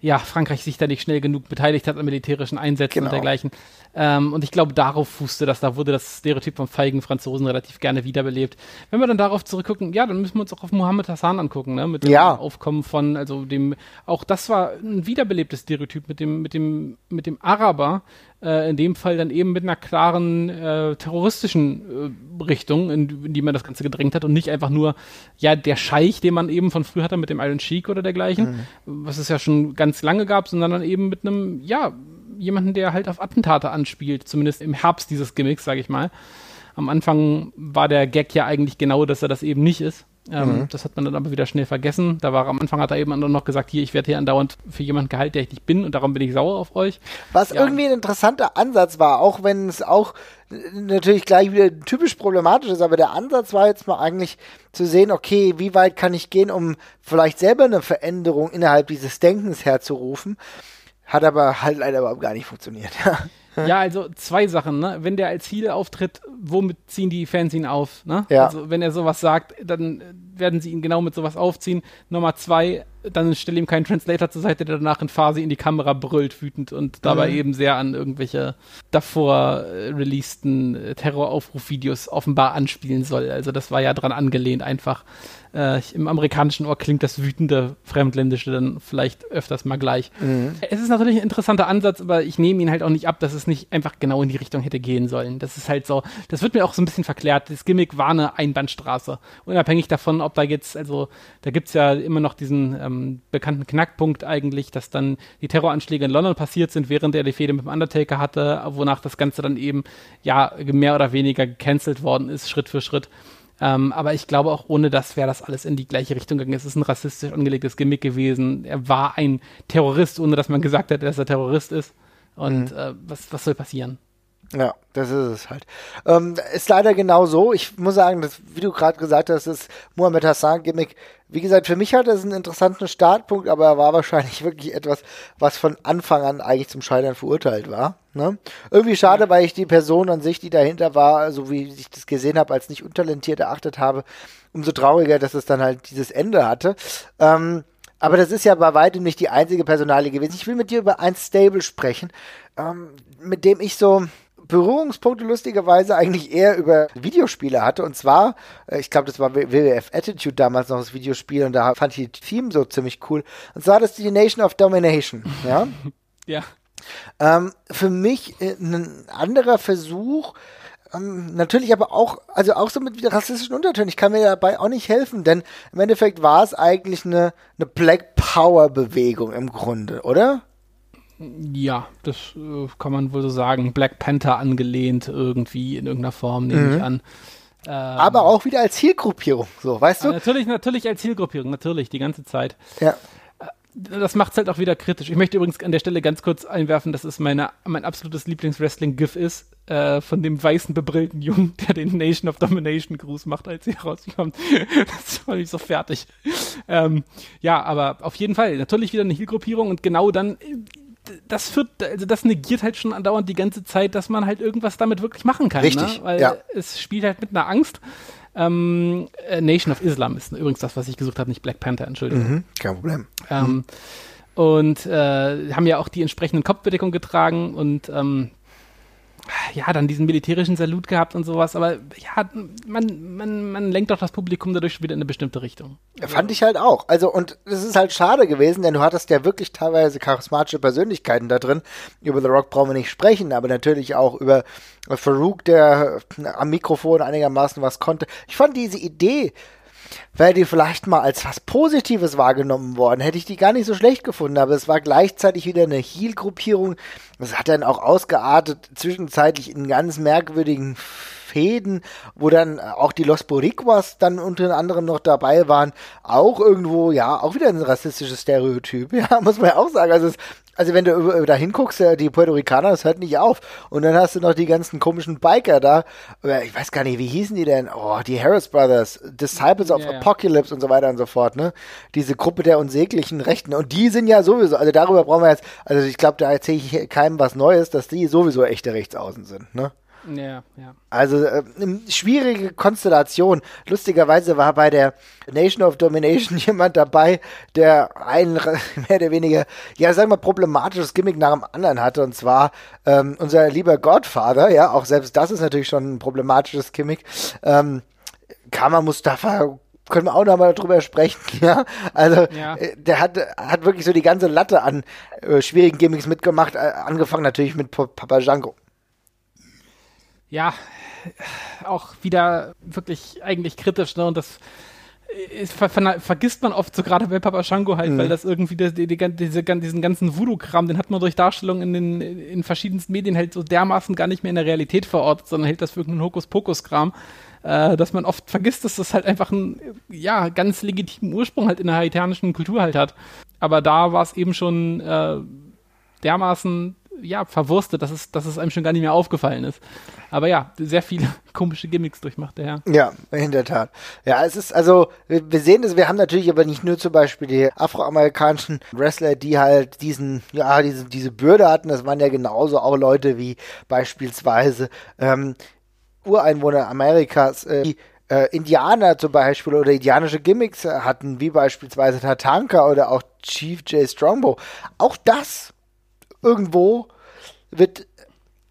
ja, Frankreich sich da nicht schnell genug beteiligt hat an militärischen Einsätzen genau. und dergleichen. Ähm, und ich glaube, darauf fußte das, da wurde das Stereotyp vom feigen Franzosen relativ gerne wiederbelebt. Wenn wir dann darauf zurückgucken, ja, dann müssen wir uns auch auf Mohammed Hassan angucken, ne? Mit dem ja. Aufkommen von, also dem, auch das war ein wiederbelebtes Stereotyp mit dem, mit dem, mit dem Araber, in dem Fall dann eben mit einer klaren äh, terroristischen äh, Richtung, in, in, die man das Ganze gedrängt hat und nicht einfach nur, ja, der Scheich, den man eben von früher hatte mit dem Iron Sheik oder dergleichen, mhm. was es ja schon ganz lange gab, sondern dann eben mit einem, ja, jemanden, der halt auf Attentate anspielt, zumindest im Herbst dieses Gimmicks, sage ich mal. Am Anfang war der Gag ja eigentlich genau, dass er das eben nicht ist. Ähm, mhm. Das hat man dann aber wieder schnell vergessen. Da war am Anfang hat er eben noch gesagt, hier, ich werde hier andauernd für jemanden gehalten, der ich nicht bin und darum bin ich sauer auf euch. Was ja. irgendwie ein interessanter Ansatz war, auch wenn es auch natürlich gleich wieder typisch problematisch ist, aber der Ansatz war jetzt mal eigentlich zu sehen, okay, wie weit kann ich gehen, um vielleicht selber eine Veränderung innerhalb dieses Denkens herzurufen. Hat aber halt leider überhaupt gar nicht funktioniert. Ja, [laughs] also zwei Sachen, ne? Wenn der als Heel auftritt, womit ziehen die Fans ihn auf, ne? Ja. Also wenn er sowas sagt, dann werden sie ihn genau mit sowas aufziehen. Nummer zwei, dann stell ihm keinen Translator zur Seite, der danach in Phase in die Kamera brüllt, wütend und dabei mhm. eben sehr an irgendwelche davor äh, releaseden äh, Terroraufrufvideos offenbar anspielen soll. Also das war ja dran angelehnt, einfach äh, Im amerikanischen Ohr klingt das wütende Fremdländische dann vielleicht öfters mal gleich. Mhm. Es ist natürlich ein interessanter Ansatz, aber ich nehme ihn halt auch nicht ab, dass es nicht einfach genau in die Richtung hätte gehen sollen. Das ist halt so, das wird mir auch so ein bisschen verklärt. Das Gimmick war eine Einbahnstraße. Unabhängig davon, ob da jetzt, also da gibt es ja immer noch diesen ähm, bekannten Knackpunkt eigentlich, dass dann die Terroranschläge in London passiert sind, während er die Fehde mit dem Undertaker hatte, wonach das Ganze dann eben ja mehr oder weniger gecancelt worden ist, Schritt für Schritt. Ähm, aber ich glaube, auch ohne das wäre das alles in die gleiche Richtung gegangen. Es ist ein rassistisch angelegtes Gimmick gewesen. Er war ein Terrorist, ohne dass man gesagt hat, dass er Terrorist ist. Und mhm. äh, was, was soll passieren? Ja, das ist es halt. Ähm, ist leider genau so. Ich muss sagen, dass, wie du gerade gesagt hast, das Mohamed Hassan-Gimmick, wie gesagt, für mich hat es einen interessanten Startpunkt, aber er war [laughs] wahrscheinlich wirklich etwas, was von Anfang an eigentlich zum Scheitern verurteilt war. Ne? Irgendwie schade, weil ich die Person an sich, die dahinter war, so wie ich das gesehen habe, als nicht untalentiert erachtet habe. Umso trauriger, dass es dann halt dieses Ende hatte. Ähm, aber das ist ja bei weitem nicht die einzige Personalie gewesen. Ich will mit dir über ein Stable sprechen, ähm, mit dem ich so Berührungspunkte lustigerweise eigentlich eher über Videospiele hatte. Und zwar, äh, ich glaube, das war WWF Attitude damals noch das Videospiel und da fand ich die Theme so ziemlich cool. Und zwar das die Nation of Domination, ja? [laughs] ja. Ähm, für mich äh, ein anderer Versuch, ähm, natürlich aber auch, also auch so mit rassistischen Untertönen. Ich kann mir dabei auch nicht helfen, denn im Endeffekt war es eigentlich eine, eine Black Power Bewegung im Grunde, oder? Ja, das äh, kann man wohl so sagen. Black Panther angelehnt irgendwie in irgendeiner Form, nehme Mhm. ich an. Ähm, aber auch wieder als Zielgruppierung, so, weißt äh, du? natürlich, natürlich als Zielgruppierung, natürlich, die ganze Zeit. Ja. Das macht es halt auch wieder kritisch. Ich möchte übrigens an der Stelle ganz kurz einwerfen, dass es meine, mein absolutes Lieblings-Wrestling-GIF ist, äh, von dem weißen, bebrillten Jungen, [laughs] der den Nation of Domination-Gruß macht, als sie [laughs] rauskommt. das fand ich so fertig. Ähm, ja, aber auf jeden Fall, natürlich wieder eine Heal-Gruppierung und genau dann, äh, das führt, also das negiert halt schon andauernd die ganze Zeit, dass man halt irgendwas damit wirklich machen kann. Richtig, ne? Weil ja. es spielt halt mit einer Angst. Ähm, äh, Nation of Islam ist übrigens das, was ich gesucht habe, nicht Black Panther, Entschuldigung. Mhm, kein Problem. Ähm, und äh, haben ja auch die entsprechenden Kopfbedeckung getragen und ähm, ja, dann diesen militärischen Salut gehabt und sowas, aber ja, man, man, man lenkt doch das Publikum dadurch wieder in eine bestimmte Richtung. Fand ich halt auch. Also, und es ist halt schade gewesen, denn du hattest ja wirklich teilweise charismatische Persönlichkeiten da drin. Über The Rock brauchen wir nicht sprechen, aber natürlich auch über Farouk, der am Mikrofon einigermaßen was konnte. Ich fand diese Idee, wäre die vielleicht mal als was Positives wahrgenommen worden, hätte ich die gar nicht so schlecht gefunden, aber es war gleichzeitig wieder eine Heal-Gruppierung. Es hat dann auch ausgeartet, zwischenzeitlich in ganz merkwürdigen Fäden, wo dann auch die Los Boricuas dann unter anderem noch dabei waren, auch irgendwo, ja, auch wieder ein rassistisches Stereotyp, [laughs] ja, muss man ja auch sagen. Also, es, also wenn du da hinguckst, ja, die Puerto Ricaner, das hört nicht auf. Und dann hast du noch die ganzen komischen Biker da, ich weiß gar nicht, wie hießen die denn? Oh, die Harris Brothers, Disciples of Ja, ja. Apocalypse und so weiter und so fort, ne? Diese Gruppe der unsäglichen Rechten. Und die sind ja sowieso, also darüber brauchen wir jetzt, also ich glaube, da erzähle ich keinem was Neues, dass die sowieso echte Rechtsaußen sind, ne? Ja, ja. Also äh, eine schwierige Konstellation. Lustigerweise war bei der Nation of Domination [laughs] jemand dabei, der ein [laughs] mehr oder weniger, ja sagen wir, problematisches Gimmick nach dem anderen hatte. Und zwar ähm, unser lieber Godfather, ja, auch selbst das ist natürlich schon ein problematisches Gimmick. Ähm, Kama Mustafa können wir auch noch mal drüber sprechen, [laughs] ja. Also Ja. äh, der hat, hat wirklich so die ganze Latte an äh, schwierigen Gimmicks mitgemacht, äh, angefangen natürlich mit Pa- Papa Django. Ja, auch wieder wirklich eigentlich kritisch, ne? Und das ist, ver, ver, vergisst man oft so gerade bei Papa Shango halt, weil das irgendwie das, die, die, diese, diesen ganzen Voodoo-Kram, den hat man durch Darstellungen in den in verschiedensten Medien halt so dermaßen gar nicht mehr in der Realität verortet, sondern hält das für irgendeinen Hokuspokus-Kram, äh, dass man oft vergisst, dass das halt einfach einen ja ganz legitimen Ursprung halt in der haitianischen Kultur halt hat. Aber da war es eben schon äh, dermaßen ja, verwurstet, dass es, dass es einem schon gar nicht mehr aufgefallen ist. Aber ja, sehr viele [laughs] komische Gimmicks durchmacht der Herr. Ja, in der Tat. Ja, es ist also, wir sehen es, wir haben natürlich aber nicht nur zum Beispiel die afroamerikanischen Wrestler, die halt diesen, ja, diese, diese Bürde hatten, das waren ja genauso auch Leute wie beispielsweise ähm, Ureinwohner Amerikas, äh, die äh, Indianer zum Beispiel oder indianische Gimmicks hatten, wie beispielsweise Tatanka oder auch Chief J. Strongbow. Auch das irgendwo wird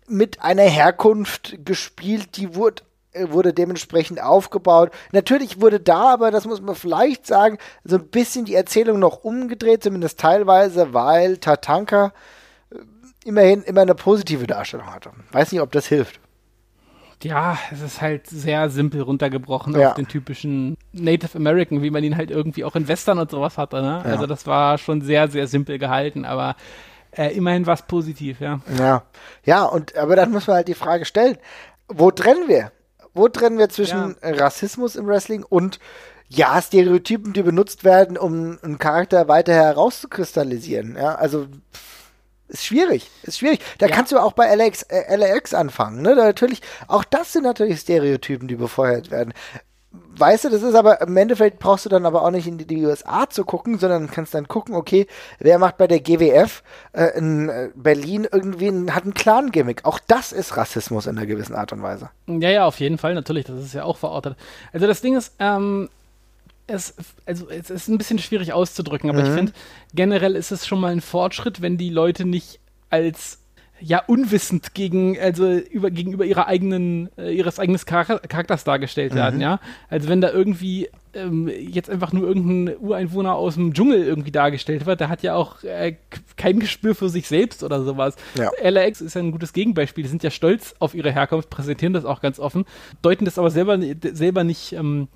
mit einer Herkunft gespielt, die wurde, äh, wurde dementsprechend aufgebaut. Natürlich wurde da, aber das muss man vielleicht sagen, so ein bisschen die Erzählung noch umgedreht, zumindest teilweise, weil Tatanka äh, immerhin immer eine positive Darstellung hatte. Weiß nicht, ob das hilft. Ja, es ist halt sehr simpel runtergebrochen Ja. auf den typischen Native American, wie man ihn halt irgendwie auch in Western und sowas hatte. Ne? Ja. Also das war schon sehr, sehr simpel gehalten, aber äh, immerhin was positiv, ja. Ja, ja, und aber dann muss man halt die Frage stellen, wo trennen wir? Wo trennen wir zwischen Rassismus im Wrestling und ja, Stereotypen, die benutzt werden, um einen Charakter weiter herauszukristallisieren? Ja, also ist schwierig, ist schwierig. Da Ja. kannst du auch bei LAX, äh, LAX anfangen, ne? Da natürlich, auch das sind natürlich Stereotypen, die befeuert werden. Weißt du, das ist aber im Endeffekt brauchst du dann aber auch nicht in die, die USA zu gucken, sondern kannst dann gucken, okay, wer macht bei der GWF äh, in äh, Berlin irgendwie einen, hat einen Clan-Gimmick. Auch das ist Rassismus in einer gewissen Art und Weise. Ja, ja, auf jeden Fall, natürlich, das ist ja auch verortet. Also das Ding ist, ähm, es, also es ist ein bisschen schwierig auszudrücken, aber ich finde, generell ist es schon mal ein Fortschritt, wenn die Leute nicht als ja unwissend gegen also über gegenüber ihrer eigenen äh, ihres eigenen Charakter, Charakters dargestellt werden, Mhm. ja. Also wenn da irgendwie ähm, jetzt einfach nur irgendein Ureinwohner aus dem Dschungel irgendwie dargestellt wird, der hat ja auch äh, kein Gespür für sich selbst oder sowas. Ja. LAX ist ja ein gutes Gegenbeispiel. Die sind ja stolz auf ihre Herkunft, präsentieren das auch ganz offen, deuten das aber selber selber nicht ähm,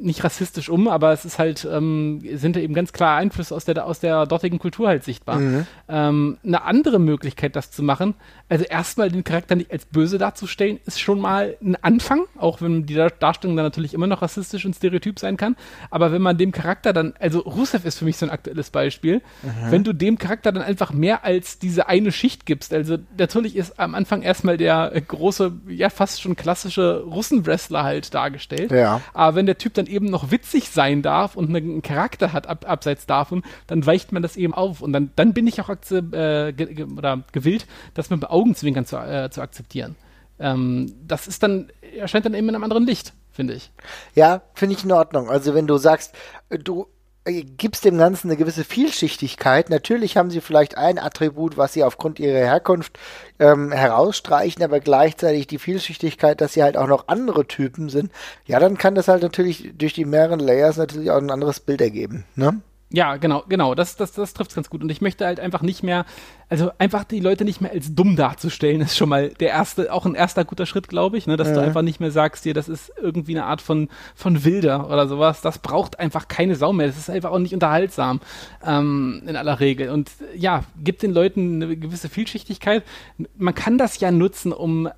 nicht rassistisch um, aber es ist halt, ähm, sind da eben ganz klar Einflüsse aus der, aus der dortigen Kultur halt sichtbar. Ähm, eine andere Möglichkeit, das zu machen, also erstmal den Charakter nicht als böse darzustellen, ist schon mal ein Anfang, auch wenn die Dar- Darstellung dann natürlich immer noch rassistisch und stereotyp sein kann. Aber wenn man dem Charakter dann, also Rusev ist für mich so ein aktuelles Beispiel, wenn du dem Charakter dann einfach mehr als diese eine Schicht gibst, also natürlich ist am Anfang erstmal der große, ja fast schon klassische Russen-Wrestler halt dargestellt. Ja. Aber wenn der Typ dann eben noch witzig sein darf und einen Charakter hat ab, abseits davon, dann weicht man das eben auf. Und dann, dann bin ich auch äh, ge ge oder gewillt, das mit Augenzwinkern zu, äh, zu akzeptieren. Ähm, das ist dann, erscheint dann eben in einem anderen Licht, finde ich. Ja, finde ich in Ordnung. Also wenn du sagst, äh, du äh, gibst dem Ganzen eine gewisse Vielschichtigkeit. Natürlich haben sie vielleicht ein Attribut, was sie aufgrund ihrer Herkunft ähm, herausstreichen, aber gleichzeitig die Vielschichtigkeit, dass sie halt auch noch andere Typen sind. Ja, dann kann das halt natürlich durch die mehreren Layers natürlich auch ein anderes Bild ergeben. Ne? Ja, genau, genau, das, das, das trifft ganz gut. Und ich möchte halt einfach nicht mehr, also einfach die Leute nicht mehr als dumm darzustellen, ist schon mal der erste, auch ein erster guter Schritt, glaube ich, ne, dass du einfach nicht mehr sagst, dir, das ist irgendwie eine Art von, von Wilder oder sowas. Das braucht einfach keine Sau mehr. Das ist einfach auch nicht unterhaltsam, ähm, in aller Regel. Und äh, ja, gibt den Leuten eine gewisse Vielschichtigkeit. Man kann das ja nutzen, um äh,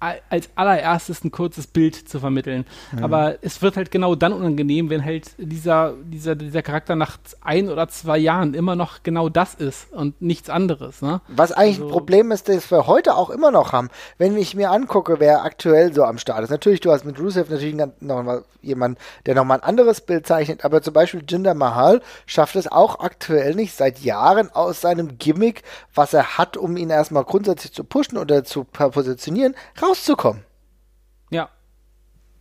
als allererstes ein kurzes Bild zu vermitteln. Aber es wird halt genau dann unangenehm, wenn halt dieser, dieser, dieser Charakter nach ein oder zwei Jahren immer noch genau das ist und nichts anderes. Ne? Was eigentlich ein Also- Problem ist, das wir heute auch immer noch haben. Wenn ich mir angucke, wer aktuell so am Start ist. Natürlich, du hast mit Rusev natürlich noch mal jemand, der nochmal ein anderes Bild zeichnet, aber zum Beispiel Jinder Mahal schafft es auch aktuell nicht seit Jahren aus seinem Gimmick, was er hat, um ihn erstmal grundsätzlich zu pushen oder zu positionieren, rauszukommen. Ja.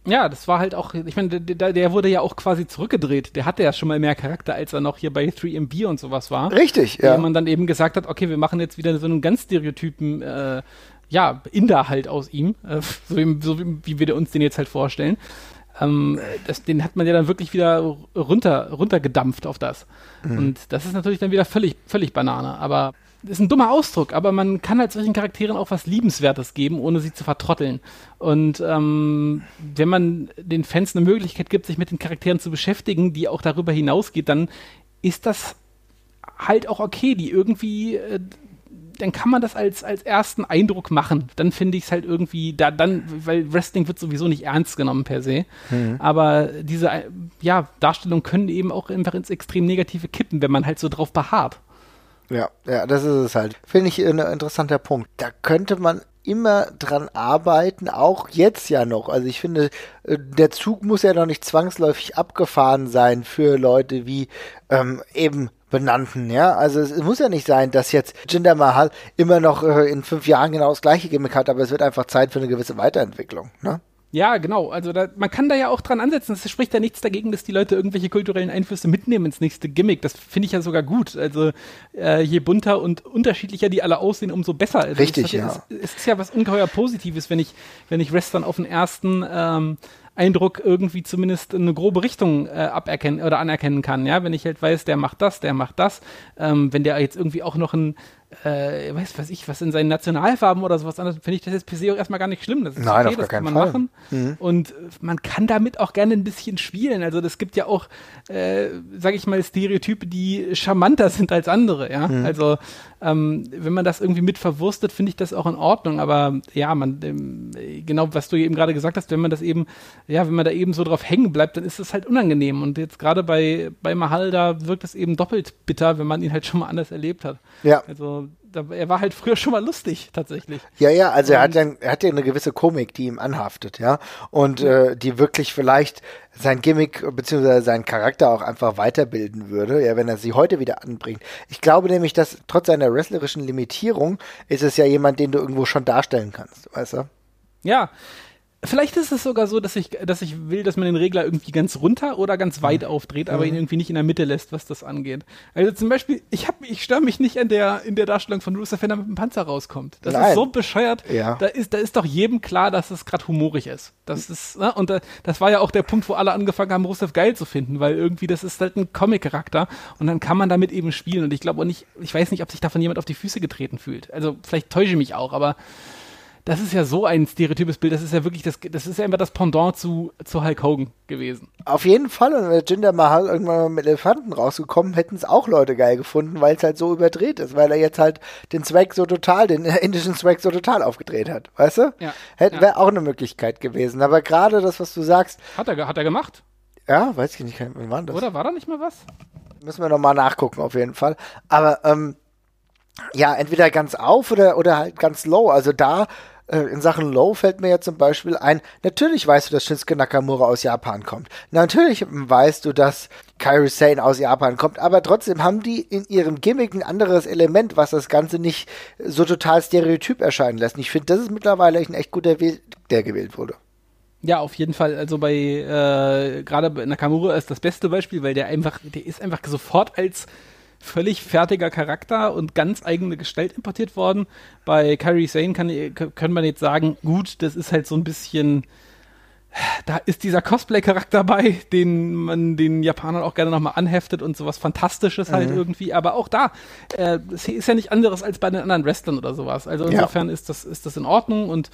Ja, das war halt auch, ich meine, der, der- wurde ja auch quasi zurückgedreht. Der hatte ja schon mal mehr Charakter, als er noch hier bei 3MB und sowas war. Richtig, ja. ja. man dann eben gesagt hat, okay, wir machen jetzt wieder so einen ganz stereotypen, äh, ja, Inder halt aus ihm, äh, [laughs] so, wie, so wie, wir uns den jetzt halt vorstellen. Ähm, das, den hat man ja dann wirklich wieder runter, runtergedampft auf das. Und das ist natürlich dann wieder völlig, völlig Banane. Aber ist ein dummer Ausdruck, aber man kann halt solchen Charakteren auch was Liebenswertes geben, ohne sie zu vertrotteln. Und ähm, wenn man den Fans eine Möglichkeit gibt, sich mit den Charakteren zu beschäftigen, die auch darüber hinausgeht, dann ist das halt auch okay, die irgendwie, äh, dann kann man das als, als ersten Eindruck machen. Dann finde ich es halt irgendwie, da dann, weil Wrestling wird sowieso nicht ernst genommen per se. Aber diese ja, Darstellungen können eben auch einfach ins extrem Negative kippen, wenn man halt so drauf beharrt. Ja, ja, das ist es halt. Finde ich ein interessanter Punkt. Da könnte man immer dran arbeiten, auch jetzt ja noch. Also ich finde, äh, der Zug muss ja noch nicht zwangsläufig abgefahren sein für Leute wie ähm, eben benannten, ja. Also es muss ja nicht sein, dass jetzt Jinder Mahal immer noch äh, in fünf Jahren genau das gleiche Gimmick hat, aber es wird einfach Zeit für eine gewisse Weiterentwicklung, ne? Ja, genau. Also da, man kann da ja auch dran ansetzen. Es spricht ja nichts dagegen, dass die Leute irgendwelche kulturellen Einflüsse mitnehmen ins nächste Gimmick. Das finde ich ja sogar gut. Also äh, je bunter und unterschiedlicher die alle aussehen, umso besser. Also Richtig, es, hat ja. Es, es ist ja was ungeheuer Positives, wenn ich, wenn ich Wrestlern auf den ersten ähm, Eindruck irgendwie zumindest eine grobe Richtung äh, aberkennen oder anerkennen kann. Ja, wenn ich halt weiß, der macht das, der macht das. Ähm, wenn der jetzt irgendwie auch noch ein äh, weiß, weiß ich, was in seinen Nationalfarben oder sowas anderes, finde ich das jetzt per se auch erstmal gar nicht schlimm. Das ist Nein, okay, das kann man Fall. machen. Und äh, man kann damit auch gerne ein bisschen spielen. Also das gibt ja auch, äh, sage ich mal, Stereotype, die charmanter sind als andere. Ja, also ähm, wenn man das irgendwie mit verwurstet, finde ich das auch in Ordnung. Aber ja, man ähm, genau, was du eben gerade gesagt hast, wenn man das eben, ja, wenn man da eben so drauf hängen bleibt, dann ist das halt unangenehm. Und jetzt gerade bei bei Mahal da wirkt es eben doppelt bitter, wenn man ihn halt schon mal anders erlebt hat. Ja. Also er war halt früher schon mal lustig tatsächlich. Ja, ja, also er hat, ja, er hat ja eine gewisse Komik, die ihm anhaftet, ja. Und äh, die wirklich vielleicht sein Gimmick bzw. seinen Charakter auch einfach weiterbilden würde, ja, wenn er sie heute wieder anbringt. Ich glaube nämlich, dass trotz seiner wrestlerischen Limitierung ist es ja jemand, den du irgendwo schon darstellen kannst, weißt du? Ja, Vielleicht ist es sogar so, dass ich, dass ich will, dass man den Regler irgendwie ganz runter oder ganz weit Mhm. aufdreht, aber ihn irgendwie nicht in der Mitte lässt, was das angeht. Also zum Beispiel, ich hab, ich störe mich nicht an der, in der Darstellung von Rooster, wenn er mit dem Panzer rauskommt. Das Nein. ist so bescheuert. Ja. Da ist, da ist doch jedem klar, dass es gerade humorig ist. Das ist, ne? und da, das war ja auch der Punkt, wo alle angefangen haben, Rusev geil zu finden, weil irgendwie das ist halt ein Comic-Charakter und dann kann man damit eben spielen und ich glaube auch nicht, ich weiß nicht, ob sich davon jemand auf die Füße getreten fühlt. Also vielleicht täusche ich mich auch, aber das ist ja so ein stereotypes Bild. Das ist ja wirklich das, das ist ja immer das Pendant zu, zu Hulk Hogan gewesen. Auf jeden Fall, und wenn Jinder Mahal irgendwann mal mit Elefanten rausgekommen, hätten es auch Leute geil gefunden, weil es halt so überdreht ist, weil er jetzt halt den Zweck so total, den [laughs] indischen Zweck so total aufgedreht hat, weißt du? Ja. Hätte, Ja. Wäre auch eine Möglichkeit gewesen. Aber gerade das, was du sagst, Hat er, hat er gemacht? ja, weiß ich nicht, wann war das? Oder war da nicht mal was? Müssen wir nochmal nachgucken, auf jeden Fall. Aber, ähm, ja, entweder ganz auf oder, oder halt ganz low. Also da, äh, in Sachen Low fällt mir ja zum Beispiel ein, natürlich weißt du, dass Shinsuke Nakamura aus Japan kommt. Natürlich weißt du, dass Kairi Sane aus Japan kommt, aber trotzdem haben die in ihrem Gimmick ein anderes Element, was das Ganze nicht so total stereotyp erscheinen lässt. Ich finde, das ist mittlerweile ein echt guter Weg, der gewählt wurde. Ja, auf jeden Fall. Also bei äh, gerade bei Nakamura ist das beste Beispiel, weil der einfach, der ist einfach sofort als völlig fertiger Charakter und ganz eigene Gestalt importiert worden. Bei Kairi Sane kann, kann man jetzt sagen, gut, das ist halt so ein bisschen, da ist dieser Cosplay-Charakter bei, den man den Japanern auch gerne nochmal anheftet und sowas Fantastisches halt irgendwie. Aber auch da, äh, ist ja nicht anderes als bei den anderen Wrestlern oder sowas. Also Ja. insofern ist das, ist das in Ordnung und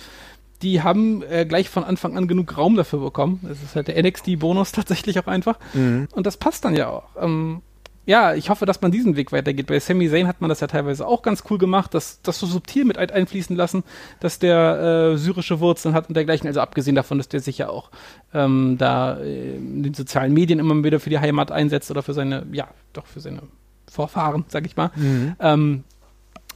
die haben äh, gleich von Anfang an genug Raum dafür bekommen. Es ist halt der NXT-Bonus tatsächlich auch einfach. Und das passt dann ja auch. Ähm, ja, ich hoffe, dass man diesen Weg weitergeht. Bei Sami Zayn hat man das ja teilweise auch ganz cool gemacht, das, das so subtil mit ein- einfließen lassen, dass der äh, syrische Wurzeln hat und dergleichen. Also abgesehen davon, dass der sich ja auch ähm, da äh, in den sozialen Medien immer wieder für die Heimat einsetzt oder für seine, ja, doch für seine Vorfahren, sag ich mal. Ähm,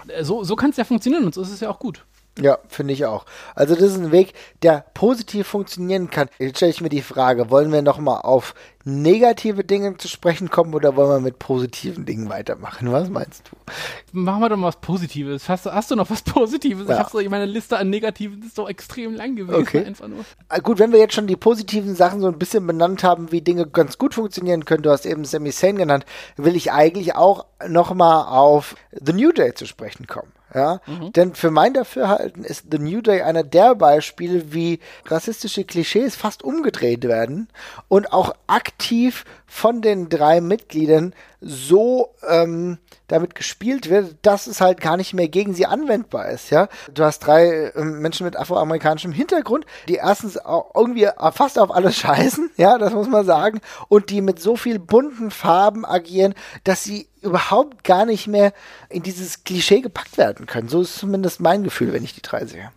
äh, so so kann es ja funktionieren und so ist es ja auch gut. Ja, finde ich auch. Also das ist ein Weg, der positiv funktionieren kann. Jetzt stelle ich mir die Frage, wollen wir nochmal auf negative Dinge zu sprechen kommen oder wollen wir mit positiven Dingen weitermachen? Was meinst du? Machen wir doch mal was Positives. Hast du, hast du noch was Positives? Ja. Ich habe so, meine Liste an Negativen ist so extrem lang gewesen. Okay. Einfach nur. Ah, Gut, wenn wir jetzt schon die positiven Sachen so ein bisschen benannt haben, wie Dinge ganz gut funktionieren können, du hast eben Sami Zayn genannt, will ich eigentlich auch nochmal auf The New Day zu sprechen kommen. Ja, denn für mein Dafürhalten ist The New Day einer der Beispiele, wie rassistische Klischees fast umgedreht werden und auch aktiv von den drei Mitgliedern so ähm, damit gespielt wird, dass es halt gar nicht mehr gegen sie anwendbar ist, ja. Du hast drei ähm, Menschen mit afroamerikanischem Hintergrund, die erstens auch irgendwie fast auf alles [laughs] scheißen, ja, das muss man sagen, und die mit so viel bunten Farben agieren, dass sie überhaupt gar nicht mehr in dieses Klischee gepackt werden können. So ist zumindest mein Gefühl, wenn ich die drei sehe.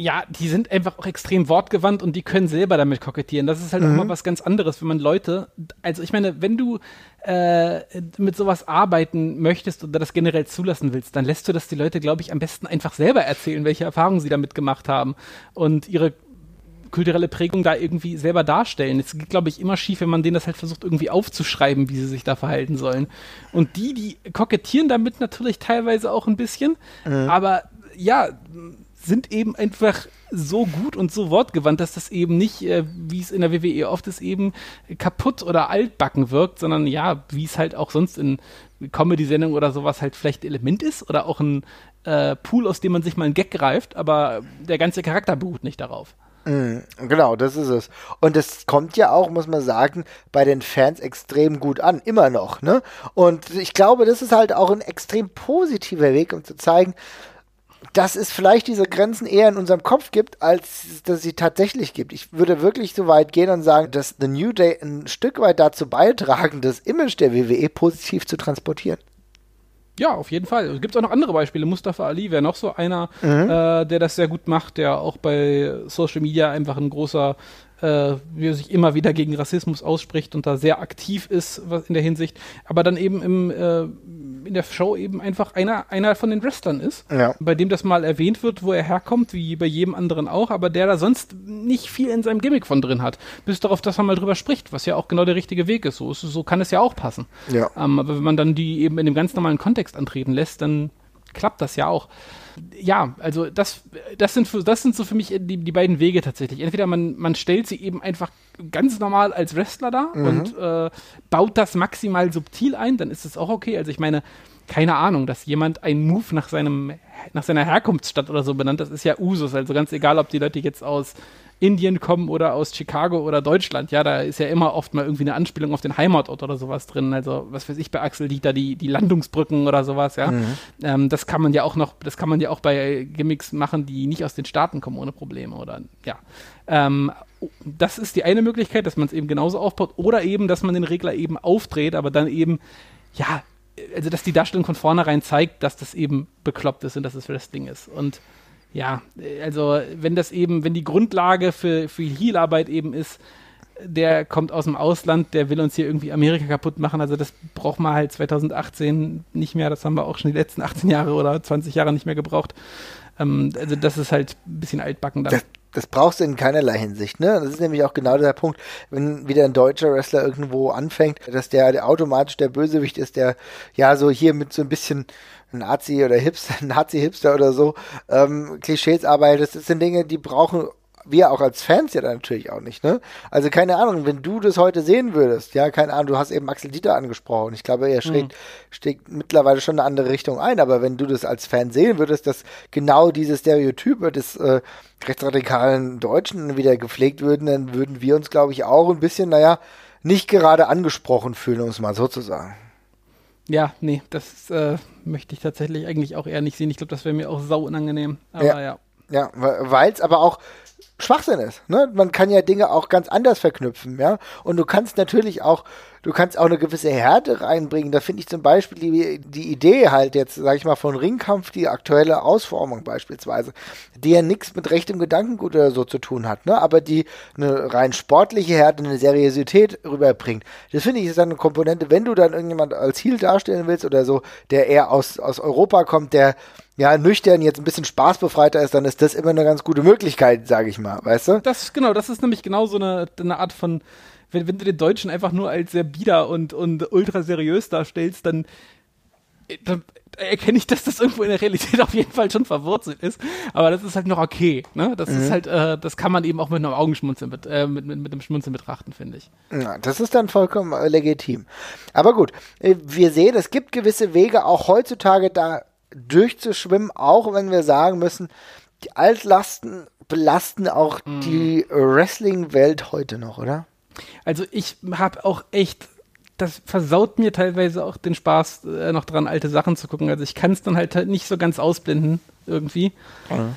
Ja, die sind einfach auch extrem wortgewandt und die können selber damit kokettieren. Das ist halt auch mal was ganz anderes, wenn man Leute, also ich meine, wenn du äh, mit sowas arbeiten möchtest oder das generell zulassen willst, dann lässt du das die Leute, glaube ich, am besten einfach selber erzählen, welche Erfahrungen sie damit gemacht haben und ihre kulturelle Prägung da irgendwie selber darstellen. Es geht, glaube ich, immer schief, wenn man denen das halt versucht, irgendwie aufzuschreiben, wie sie sich da verhalten sollen. Und die, die kokettieren damit natürlich teilweise auch ein bisschen, aber ja, sind eben einfach so gut und so wortgewandt, dass das eben nicht, äh, wie es in der WWE oft ist, eben kaputt oder altbacken wirkt, sondern ja, wie es halt auch sonst in Comedy-Sendungen oder sowas halt vielleicht Element ist oder auch ein äh, Pool, aus dem man sich mal einen Gag greift, aber der ganze Charakter beruht nicht darauf. Genau, das ist es. Und das kommt ja auch, muss man sagen, bei den Fans extrem gut an, immer noch, ne? Und ich glaube, das ist halt auch ein extrem positiver Weg, um zu zeigen, dass es vielleicht diese Grenzen eher in unserem Kopf gibt, als dass sie tatsächlich gibt. Ich würde wirklich so weit gehen und sagen, dass The New Day ein Stück weit dazu beitragen, das Image der WWE positiv zu transportieren. Ja, auf jeden Fall. Es gibt auch noch andere Beispiele. Mustafa Ali wäre noch so einer, äh, der das sehr gut macht, der auch bei Social Media einfach ein großer, äh, wie er sich immer wieder gegen Rassismus ausspricht und da sehr aktiv ist was in der Hinsicht, aber dann eben im, äh, in der Show eben einfach einer, einer von den Wrestlern ist, Ja. bei dem das mal erwähnt wird, wo er herkommt, wie bei jedem anderen auch, aber der da sonst nicht viel in seinem Gimmick von drin hat, bis darauf, dass er mal drüber spricht, was ja auch genau der richtige Weg ist. So, so kann es ja auch passen. Ja. Ähm, aber wenn man dann die eben in dem ganz normalen Kontext antreten lässt, dann klappt das ja auch. Ja, also das, das, sind, das sind so für mich die, die beiden Wege tatsächlich. Entweder man, man stellt sie eben einfach ganz normal als Wrestler da mhm. und äh, baut das maximal subtil ein, dann ist es auch okay. Also ich meine, keine Ahnung, dass jemand einen Move nach seinem nach seiner Herkunftsstadt oder so benannt, das ist ja Usus. Also ganz egal, ob die Leute jetzt aus Indien kommen oder aus Chicago oder Deutschland. Ja, da ist ja immer oft mal irgendwie eine Anspielung auf den Heimatort oder sowas drin. Also, was weiß ich, bei Axel Dieter, die, die Landungsbrücken oder sowas, ja. Mhm. Ähm, das kann man ja auch noch, das kann man ja auch bei Gimmicks machen, die nicht aus den Staaten kommen ohne Probleme oder, ja. Ähm, das ist die eine Möglichkeit, dass man es eben genauso aufbaut oder eben, dass man den Regler eben aufdreht, aber dann eben, ja, also dass die Darstellung von vornherein zeigt, dass das eben bekloppt ist und dass es Wrestling ist. Und ja, also wenn das eben, wenn die Grundlage für, für Heal-Arbeit eben ist, der kommt aus dem Ausland, der will uns hier irgendwie Amerika kaputt machen. Also das braucht man halt 2018 nicht mehr. Das haben wir auch schon die letzten 18 Jahre oder 20 Jahre nicht mehr gebraucht. Ähm, also das ist halt ein bisschen altbacken. Das, das brauchst du in keinerlei Hinsicht, ne? Das ist nämlich auch genau der Punkt, wenn wieder ein deutscher Wrestler irgendwo anfängt, dass der, der automatisch der Bösewicht ist, der ja so hier mit so ein bisschen Nazi oder Hipster, [laughs] Nazi-Hipster oder so, ähm, Klischees arbeitet. Das sind Dinge, die brauchen wir auch als Fans ja dann natürlich auch nicht, ne? Also keine Ahnung, wenn du das heute sehen würdest, ja, keine Ahnung, du hast eben Axel Dieter angesprochen. Ich glaube, er schlägt, mhm. schlägt mittlerweile schon eine andere Richtung ein, aber wenn du das als Fan sehen würdest, dass genau diese Stereotype des äh, rechtsradikalen Deutschen wieder gepflegt würden, dann würden wir uns, glaube ich, auch ein bisschen, naja, nicht gerade angesprochen fühlen, um es mal so zu sagen. Ja, nee, das äh, möchte ich tatsächlich eigentlich auch eher nicht sehen. Ich glaube, das wäre mir auch sau unangenehm. Aber ja. Ja, ja weil es aber auch Schwachsinn ist. Ne? Man kann ja Dinge auch ganz anders verknüpfen, ja. Und du kannst natürlich auch, du kannst auch eine gewisse Härte reinbringen. Da finde ich zum Beispiel die, die Idee halt jetzt, sag ich mal, von Ringkampf, die aktuelle Ausformung beispielsweise, die ja nichts mit rechtem Gedankengut oder so zu tun hat, ne? Aber die eine rein sportliche Härte, eine Seriosität rüberbringt. Das finde ich ist dann eine Komponente, wenn du dann irgendjemand als Heel darstellen willst oder so, der eher aus, aus Europa kommt, der ja, nüchtern jetzt ein bisschen spaßbefreiter ist, dann ist das immer eine ganz gute Möglichkeit, sage ich mal, weißt du? Das, genau, das ist nämlich genau so eine, eine Art von, wenn, wenn du den Deutschen einfach nur als sehr bieder und, und ultra seriös darstellst, dann, dann erkenne ich, dass das irgendwo in der Realität [laughs] auf jeden Fall schon verwurzelt ist. Aber das ist halt noch okay. Ne? Das mhm. ist halt, äh, das kann man eben auch mit einem Augenschmunzeln, mit, äh, mit, mit, mit einem Schmunzeln betrachten, finde ich. Ja, das ist dann vollkommen äh, legitim. Aber gut, äh, wir sehen, es gibt gewisse Wege auch heutzutage da durchzuschwimmen, auch wenn wir sagen müssen, die Altlasten belasten auch mhm. die Wrestling-Welt heute noch, oder? Also ich habe auch echt, das versaut mir teilweise auch den Spaß äh, noch dran, alte Sachen zu gucken. Also ich kann es dann halt, halt nicht so ganz ausblenden irgendwie. Mhm.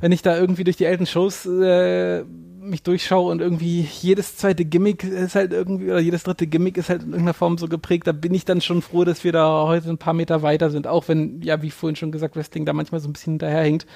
Wenn ich da irgendwie durch die alten Shows äh, mich durchschaue und irgendwie jedes zweite Gimmick ist halt irgendwie, oder jedes dritte Gimmick ist halt in irgendeiner Form so geprägt, da bin ich dann schon froh, dass wir da heute ein paar Meter weiter sind, auch wenn, ja, wie vorhin schon gesagt, Wrestling da manchmal so ein bisschen hinterherhängt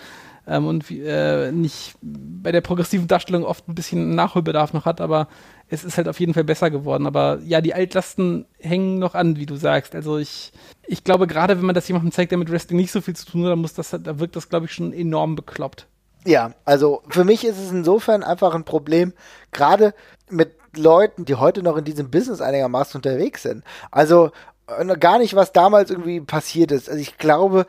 ähm, und äh, nicht bei der progressiven Darstellung oft ein bisschen Nachholbedarf noch hat, aber es ist halt auf jeden Fall besser geworden. Aber ja, die Altlasten hängen noch an, wie du sagst. Also ich, ich glaube, gerade wenn man das jemandem zeigt, der mit Wrestling nicht so viel zu tun hat, muss das, da wirkt das, glaube ich, schon enorm bekloppt. Ja, also für mich ist es insofern einfach ein Problem, gerade mit Leuten, die heute noch in diesem Business einigermaßen unterwegs sind. Also äh, gar nicht, was damals irgendwie passiert ist. Also ich glaube,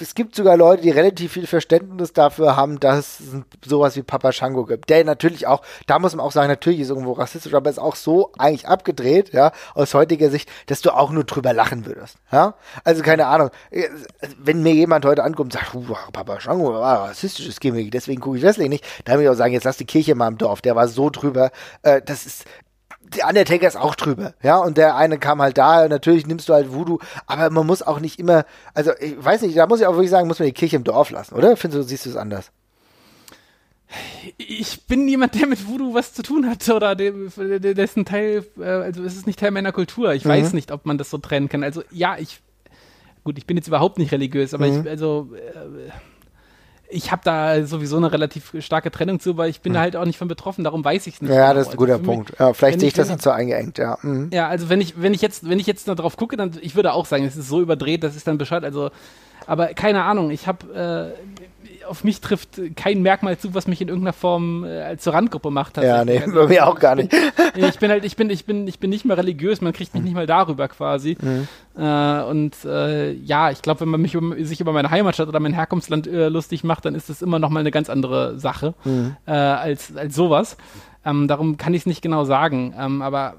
es gibt sogar Leute, die relativ viel Verständnis dafür haben, dass es sowas wie Papa Shango gibt. Der natürlich auch, da muss man auch sagen, natürlich ist irgendwo rassistisch, aber ist auch so eigentlich abgedreht, ja, aus heutiger Sicht, dass du auch nur drüber lachen würdest, ja. Also keine Ahnung, wenn mir jemand heute ankommt und sagt, Papa Shango war rassistisches Gimmick, deswegen gucke ich Wrestling nicht, dann will ich auch sagen, jetzt lass die Kirche mal im Dorf, der war so drüber, äh, das ist, der Undertaker ist auch drüber, ja, und der eine kam halt da, natürlich nimmst du halt Voodoo, aber man muss auch nicht immer, also ich weiß nicht, da muss ich auch wirklich sagen, muss man die Kirche im Dorf lassen, oder? Findest du, siehst du es anders? Ich bin jemand, der mit Voodoo was zu tun hat oder dem, dessen Teil, äh, also es ist nicht Teil meiner Kultur. Ich mhm. weiß nicht, ob man das so trennen kann. Also ja, ich, gut, ich bin jetzt überhaupt nicht religiös, aber mhm. ich, also äh, ich habe da sowieso eine relativ starke Trennung zu, weil ich bin hm. da halt auch nicht von betroffen, darum weiß ich es nicht. Ja, genau. das ist ein guter also Punkt. Ja, vielleicht sehe ich das nicht so eingeengt, ja. Mhm. Ja, also wenn ich, wenn ich jetzt, wenn ich jetzt noch drauf gucke, dann, ich würde auch sagen, es ist so überdreht, das ist dann Bescheid, also, aber keine Ahnung, ich habe, äh, auf mich trifft kein Merkmal zu, was mich in irgendeiner Form äh, zur Randgruppe macht. Ja, nee, Also, [laughs] bei mir auch gar nicht. [laughs] ich bin halt, ich bin, ich bin, ich bin nicht mehr religiös, man kriegt mich nicht mal darüber quasi. Äh, und äh, ja, ich glaube, wenn man mich um, sich über meine Heimatstadt oder mein Herkunftsland äh, lustig macht, dann ist das immer noch mal eine ganz andere Sache äh, als, als sowas. Ähm, darum kann ich es nicht genau sagen, ähm, aber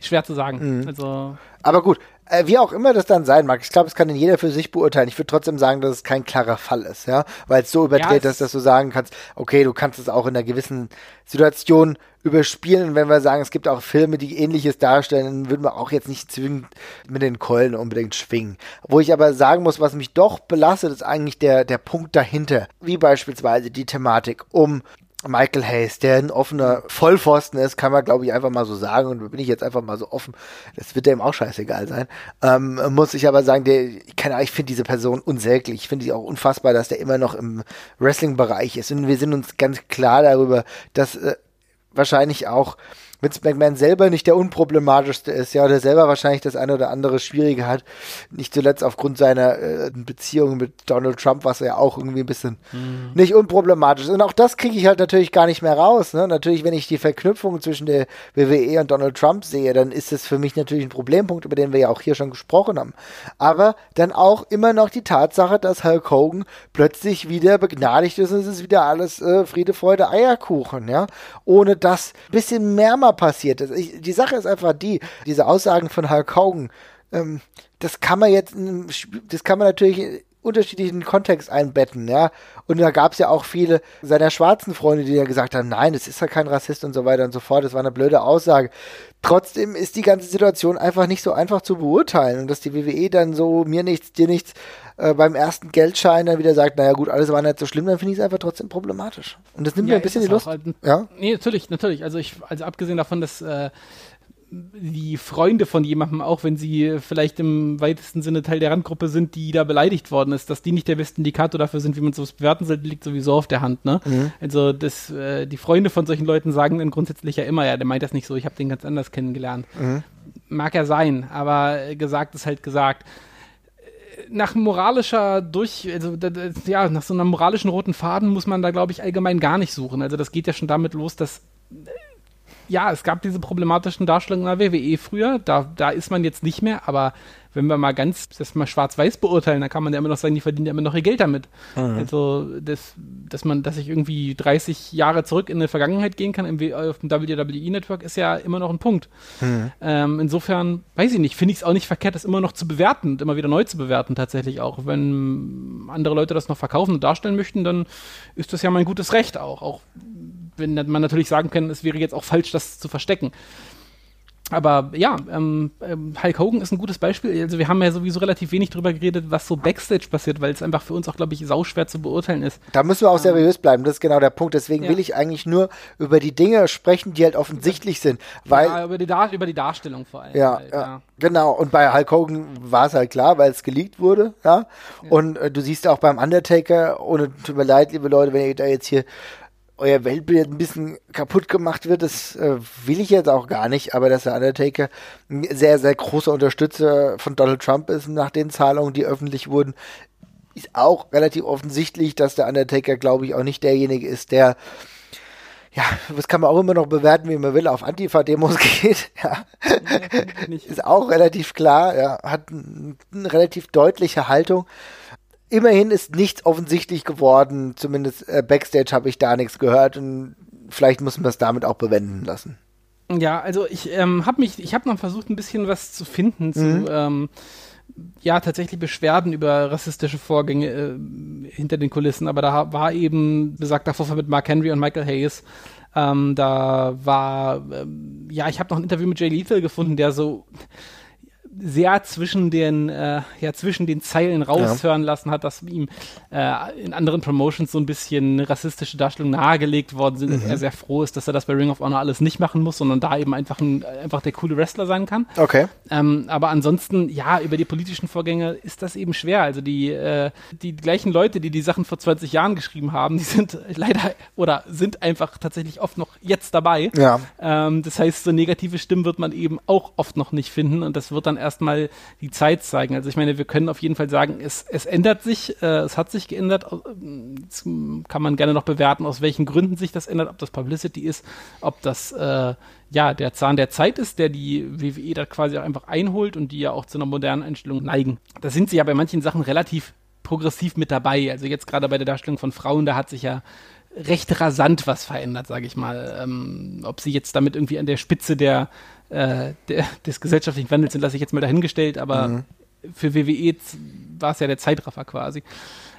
schwer zu sagen. Also Aber gut, wie auch immer das dann sein mag, ich glaube, es kann in jeder für sich beurteilen. Ich würde trotzdem sagen, dass es kein klarer Fall ist, ja, weil es so überdreht es- ist, dass du sagen kannst, okay, du kannst es auch in einer gewissen Situation überspielen. Und wenn wir sagen, es gibt auch Filme, die ähnliches darstellen, dann würden wir auch jetzt nicht zwingend mit den Keulen unbedingt schwingen. Wo ich aber sagen muss, was mich doch belastet, ist eigentlich der, der Punkt dahinter. Wie beispielsweise die Thematik um Michael Hayes, der ein offener Vollpfosten ist, kann man glaube ich einfach mal so sagen und da bin ich jetzt einfach mal so offen. Das wird dem auch scheißegal sein. Ähm, muss ich aber sagen, der, ich keine Ahnung, ich finde diese Person unsäglich. Ich finde sie auch unfassbar, dass der immer noch im Wrestling-Bereich ist und wir sind uns ganz klar darüber, dass äh, wahrscheinlich auch Vince McMahon selber nicht der unproblematischste ist, ja, der selber wahrscheinlich das eine oder andere Schwierige hat, nicht zuletzt aufgrund seiner äh, Beziehung mit Donald Trump, was ja auch irgendwie ein bisschen nicht unproblematisch ist. Und auch das kriege ich halt natürlich gar nicht mehr raus. Ne? Natürlich, wenn ich die Verknüpfung zwischen der WWE und Donald Trump sehe, dann ist es für mich natürlich ein Problempunkt, über den wir ja auch hier schon gesprochen haben. Aber dann auch immer noch die Tatsache, dass Hulk Hogan plötzlich wieder begnadigt ist und es ist wieder alles äh, Friede, Freude, Eierkuchen, ja. Ohne dass ein bisschen mehr mal passiert ist. Ich, die Sache ist einfach die, diese Aussagen von Hulk Hogan, ähm, das kann man jetzt, das kann man natürlich in unterschiedlichen Kontext einbetten, ja. Und da gab es ja auch viele seiner schwarzen Freunde, die ja gesagt haben, nein, das ist ja kein Rassist und so weiter und so fort. Das war eine blöde Aussage. Trotzdem ist die ganze Situation einfach nicht so einfach zu beurteilen und dass die WWE dann so mir nichts, dir nichts äh, beim ersten Geldschein dann wieder sagt, naja gut, alles war nicht so schlimm, dann finde ich es einfach trotzdem problematisch. Und das nimmt mir ein bisschen die Lust. auch. Also, Ja. Nee, natürlich, natürlich. Also ich, also abgesehen davon, dass äh, die Freunde von jemandem, auch wenn sie vielleicht im weitesten Sinne Teil der Randgruppe sind, die da beleidigt worden ist, dass die nicht der beste Indikator dafür sind, wie man sowas bewerten sollte, liegt sowieso auf der Hand, ne? Also das, äh, die Freunde von solchen Leuten sagen dann grundsätzlich ja immer, ja, der meint das nicht so, ich habe den ganz anders kennengelernt. Mag ja sein, aber äh, gesagt ist halt gesagt nach moralischer durch, also ja, nach so einer moralischen roten Faden muss man da, glaube ich, allgemein gar nicht suchen. Also das geht ja schon damit los, dass äh, ja, es gab diese problematischen Darstellungen in der WWE früher, da, da ist man jetzt nicht mehr, aber wenn wir mal ganz das mal schwarz-weiß beurteilen, dann kann man ja immer noch sagen, die verdienen ja immer noch ihr Geld damit. Also, das, dass man, dass ich irgendwie 30 Jahre zurück in die Vergangenheit gehen kann im, W- auf dem WWE-Network, ist ja immer noch ein Punkt. Ähm, insofern, weiß ich nicht, finde ich es auch nicht verkehrt, das immer noch zu bewerten und immer wieder neu zu bewerten, tatsächlich auch. Wenn andere Leute das noch verkaufen und darstellen möchten, dann ist das ja mein gutes Recht auch. Auch wenn man natürlich sagen kann, es wäre jetzt auch falsch, das zu verstecken. Aber ja, ähm, ähm, Hulk Hogan ist ein gutes Beispiel. Also wir haben ja sowieso relativ wenig drüber geredet, was so Backstage passiert, weil es einfach für uns auch, glaube ich, sauschwer zu beurteilen ist. Da müssen wir auch seriös bleiben, das ist genau der Punkt. Deswegen Ja. will ich eigentlich nur über die Dinge sprechen, die halt offensichtlich sind. Weil ja, über, die Dar über die Darstellung vor allem. Ja, halt, ja, genau. Und bei Hulk Hogan war es halt klar, weil es geleakt wurde, ja. Und äh, du siehst auch beim Undertaker, ohne tut mir leid, liebe Leute, wenn ihr da jetzt hier euer Weltbild ein bisschen kaputt gemacht wird, das äh, will ich jetzt auch gar nicht, aber dass der Undertaker ein sehr, sehr großer Unterstützer von Donald Trump ist nach den Zahlungen, die öffentlich wurden, ist auch relativ offensichtlich, dass der Undertaker, glaube ich, auch nicht derjenige ist, der ja, das kann man auch immer noch bewerten, wie man will, auf Antifa-Demos [laughs] geht. Ja. Ist auch relativ klar, ja, hat eine relativ deutliche Haltung. Immerhin ist nichts offensichtlich geworden, zumindest äh, Backstage habe ich da nichts gehört und vielleicht muss man das damit auch bewenden lassen. Ja, also ich ähm, habe mich, ich habe noch versucht, ein bisschen was zu finden zu, Mhm. ähm, ja, tatsächlich Beschwerden über rassistische Vorgänge äh, hinter den Kulissen, aber da war eben besagter Vorfall mit Mark Henry und Michael Hayes. Ähm, da war, ähm, ja, ich habe noch ein Interview mit Jay Lethal gefunden, der so sehr zwischen den, äh, ja, zwischen den Zeilen raushören lassen hat, dass ihm äh, in anderen Promotions so ein bisschen rassistische Darstellungen nahegelegt worden sind, dass er sehr froh ist, dass er das bei Ring of Honor alles nicht machen muss, sondern da eben einfach, ein, einfach der coole Wrestler sein kann. Okay. Ähm, aber ansonsten, ja, über die politischen Vorgänge ist das eben schwer. Also die, äh, die gleichen Leute, die die Sachen vor 20 Jahren geschrieben haben, die sind leider oder sind einfach tatsächlich oft noch jetzt dabei. Ja. Ähm, das heißt, so negative Stimmen wird man eben auch oft noch nicht finden und das wird dann erstmal die Zeit zeigen. Also ich meine, wir können auf jeden Fall sagen, es, es ändert sich, äh, es hat sich geändert. Jetzt kann man gerne noch bewerten, aus welchen Gründen sich das ändert, ob das Publicity ist, ob das äh, ja der Zahn der Zeit ist, der die WWE da quasi auch einfach einholt und die ja auch zu einer modernen Einstellung neigen. Da sind sie ja bei manchen Sachen relativ progressiv mit dabei. Also jetzt gerade bei der Darstellung von Frauen, da hat sich ja recht rasant was verändert, sage ich mal. Ähm, ob sie jetzt damit irgendwie an der Spitze der, äh, der des gesellschaftlichen Wandels sind, lasse ich jetzt mal dahingestellt, aber mhm. für WWE war es ja der Zeitraffer quasi.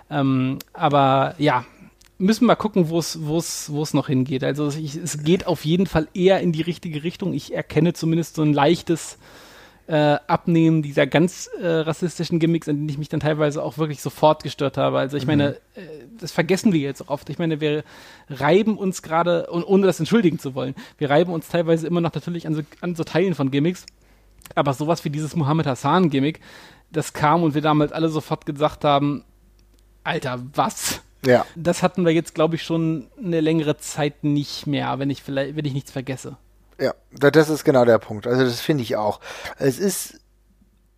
Ähm, aber ja, müssen wir gucken, wo es noch hingeht. Also ich, es geht auf jeden Fall eher in die richtige Richtung. Ich erkenne zumindest so ein leichtes äh, Abnehmen dieser ganz äh, rassistischen Gimmicks, an denen ich mich dann teilweise auch wirklich sofort gestört habe. Also ich mhm. meine, äh, das vergessen wir jetzt auch oft. Ich meine, wir reiben uns gerade, und ohne das entschuldigen zu wollen, wir reiben uns teilweise immer noch natürlich an so, an so Teilen von Gimmicks. Aber sowas wie dieses Muhammad Hassan-Gimmick, das kam und wir damals alle sofort gesagt haben, Alter, was? Ja. Das hatten wir jetzt, glaube ich, schon eine längere Zeit nicht mehr, wenn ich vielleicht, wenn ich nichts vergesse. Ja, das ist genau der Punkt. Also das finde ich auch. Es ist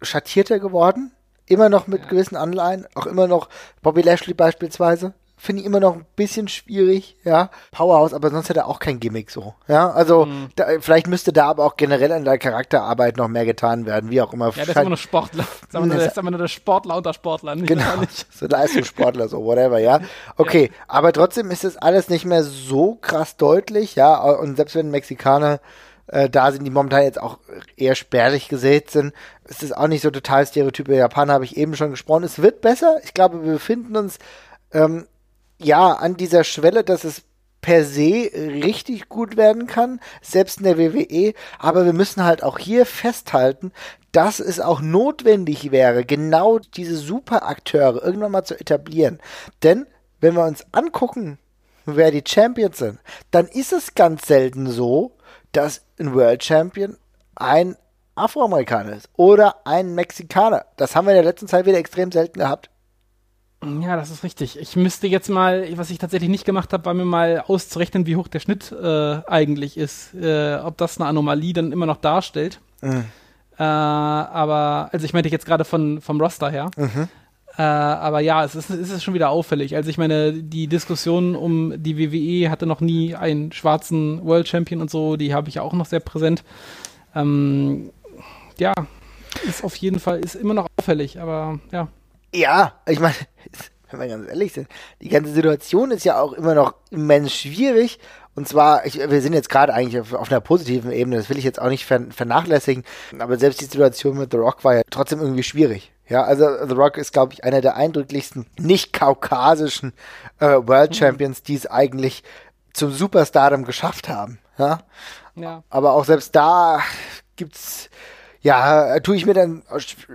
schattierter geworden, immer noch mit ja. gewissen Anleihen, auch immer noch Bobby Lashley beispielsweise. Finde ich immer noch ein bisschen schwierig, ja. Powerhouse, aber sonst hat er auch kein Gimmick so. Ja, also mhm. da, vielleicht müsste da aber auch generell an der Charakterarbeit noch mehr getan werden, wie auch immer. Ja, das ist immer noch Sportler. Das ist immer nur der Sportler unter Sportlern. Genau, [laughs] so Leistungssportler, so whatever, ja. Okay, ja. aber trotzdem ist das alles nicht mehr so krass deutlich, ja. Und selbst wenn Mexikaner äh, da sind, die momentan jetzt auch eher spärlich gesät sind. Es ist auch nicht so total stereotype Japaner, habe ich eben schon gesprochen. Es wird besser. Ich glaube, wir befinden uns ähm, ja an dieser Schwelle, dass es per se richtig gut werden kann, selbst in der WWE, aber wir müssen halt auch hier festhalten, dass es auch notwendig wäre, genau diese Superakteure irgendwann mal zu etablieren. Denn wenn wir uns angucken, wer die Champions sind, dann ist es ganz selten so, dass ein World Champion ein Afroamerikaner ist oder ein Mexikaner. Das haben wir in der letzten Zeit wieder extrem selten gehabt. Ja, das ist richtig. Ich müsste jetzt mal, was ich tatsächlich nicht gemacht habe, war mir mal auszurechnen, wie hoch der Schnitt äh, eigentlich ist. Äh, ob das eine Anomalie dann immer noch darstellt. Mhm. Äh, aber, also ich meinte jetzt gerade von, vom Roster her. Mhm. Äh, aber ja, es ist, es ist schon wieder auffällig. Also ich meine, die Diskussion um die WWE hatte noch nie einen schwarzen World Champion und so, die habe ich ja auch noch sehr präsent. Ähm, ja, ist auf jeden Fall, ist immer noch auffällig, aber ja. Ja, ich meine, [laughs] wenn wir ganz ehrlich sind, die ganze Situation ist ja auch immer noch immens schwierig. Und zwar, ich, wir sind jetzt gerade eigentlich auf, auf, einer positiven Ebene, das will ich jetzt auch nicht vernachlässigen, aber selbst die Situation mit The Rock war ja trotzdem irgendwie schwierig. Ja, also The Rock ist, glaube ich, einer der eindrücklichsten nicht-kaukasischen äh, World mhm. Champions, die es eigentlich zum Superstardom geschafft haben. Ja? ja. Aber auch selbst da gibt's ja, tue ich mir dann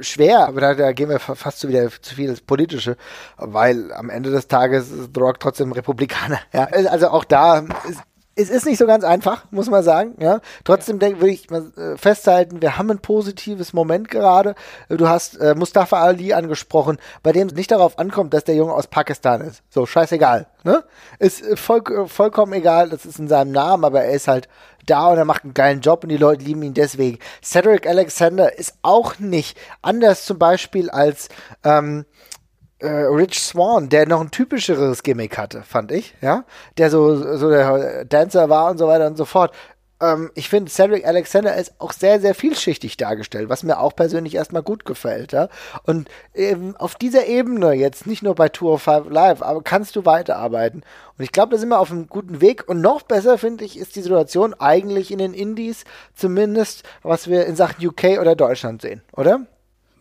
schwer, aber da, da gehen wir fast zu wieder zu viel ins Politische, weil am Ende des Tages ist The Rock trotzdem Republikaner. Ja, also auch da ist, es ist nicht so ganz einfach, muss man sagen. Ja. Trotzdem ja. würde ich mal äh, festhalten, wir haben ein positives Moment gerade. Du hast äh, Mustafa Ali angesprochen, bei dem es nicht darauf ankommt, dass der Junge aus Pakistan ist. So, scheißegal. Ne? Ist äh, voll, äh, vollkommen egal, das ist in seinem Namen, aber er ist halt da und er macht einen geilen Job und die Leute lieben ihn deswegen. Cedric Alexander ist auch nicht anders zum Beispiel als ähm, äh, Rich Swan, der noch ein typischeres Gimmick hatte, fand ich, ja, der so, so der Dancer war und so weiter und so fort. Ähm, ich finde, Cedric Alexander ist auch sehr, sehr vielschichtig dargestellt, was mir auch persönlich erstmal gut gefällt, ja. Und eben auf dieser Ebene jetzt, nicht nur bei Tour of Five Live, aber kannst du weiterarbeiten. Und ich glaube, da sind wir auf einem guten Weg. Und noch besser, finde ich, ist die Situation eigentlich in den Indies, zumindest was wir in Sachen UK oder Deutschland sehen, oder?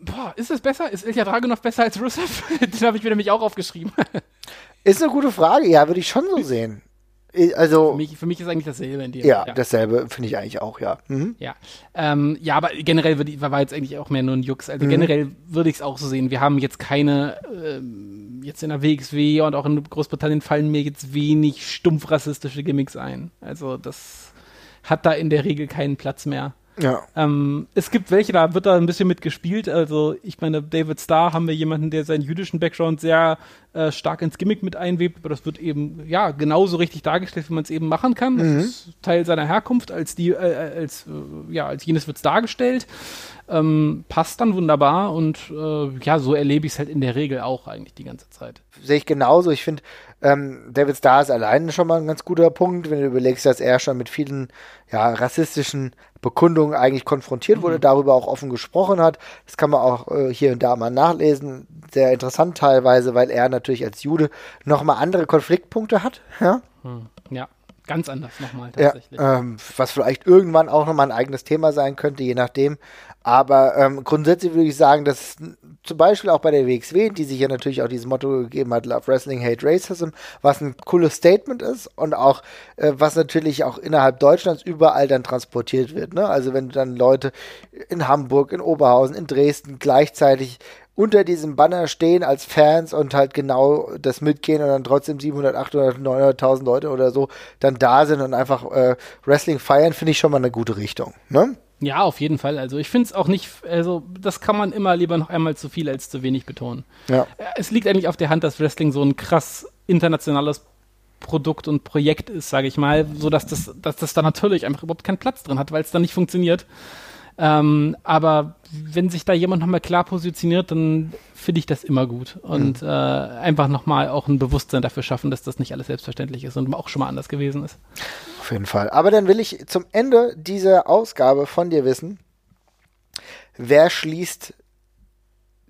Boah, ist es besser? Ist Ilya Dragunov besser als Rusev? [laughs] Den habe ich mir nämlich auch aufgeschrieben. ist eine gute Frage, ja, würde ich schon so sehen. Also, für mich, für mich ist eigentlich dasselbe in dir. Ja, ja. dasselbe finde ich eigentlich auch, ja. Mhm. Ja. Ähm, ja, aber generell ich, war jetzt eigentlich auch mehr nur ein Jux. Also mhm. generell würde ich es auch so sehen. Wir haben jetzt keine, ähm, jetzt in der WXW und auch in Großbritannien fallen mir jetzt wenig stumpf rassistische Gimmicks ein. Also das hat da in der Regel keinen Platz mehr. Ja. Ähm, es gibt welche, da wird da ein bisschen mitgespielt. Also, ich meine, David Starr haben wir jemanden, der seinen jüdischen Background sehr äh, stark ins Gimmick mit einwebt, aber das wird eben, ja, genauso richtig dargestellt, wie man es eben machen kann. Das mhm. ist Teil seiner Herkunft, als die, äh, als, äh, ja, als jenes wird es dargestellt. ähm, passt dann wunderbar und äh, ja, so erlebe ich es halt in der Regel auch eigentlich die ganze Zeit. Sehe ich genauso. Ich finde, ähm, David Starr ist allein schon mal ein ganz guter Punkt, wenn du überlegst, dass er schon mit vielen ja, rassistischen Bekundungen eigentlich konfrontiert wurde, mhm. darüber auch offen gesprochen hat. Das kann man auch äh, hier und da mal nachlesen. Sehr interessant teilweise, weil er natürlich als Jude nochmal andere Konfliktpunkte hat. Ja. Hm. Ja. Ganz anders nochmal tatsächlich. Ja, ähm, was vielleicht irgendwann auch nochmal ein eigenes Thema sein könnte, je nachdem. Aber ähm, grundsätzlich würde ich sagen, dass zum Beispiel auch bei der WXW, die sich ja natürlich auch dieses Motto gegeben hat, Love Wrestling, Hate Racism, was ein cooles Statement ist und auch äh, was natürlich auch innerhalb Deutschlands überall dann transportiert wird. Ne? Also wenn du dann Leute in Hamburg, in Oberhausen, in Dresden gleichzeitig unter diesem Banner stehen als Fans und halt genau das mitgehen und dann trotzdem 700, 800, 900.000 Leute oder so dann da sind und einfach äh, Wrestling feiern, finde ich schon mal eine gute Richtung. Ne? Ja, auf jeden Fall. Also ich finde es auch nicht, also das kann man immer lieber noch einmal zu viel als zu wenig betonen. Ja. Äh, es liegt eigentlich auf der Hand, dass Wrestling so ein krass internationales Produkt und Projekt ist, sage ich mal, so dass das, dass das da natürlich einfach überhaupt keinen Platz drin hat, weil es dann nicht funktioniert. Ähm, aber wenn sich da jemand nochmal klar positioniert, dann finde ich das immer gut. Und mhm. äh, einfach nochmal auch ein Bewusstsein dafür schaffen, dass das nicht alles selbstverständlich ist und auch schon mal anders gewesen ist. Auf jeden Fall. Aber dann will ich zum Ende dieser Ausgabe von dir wissen, wer schließt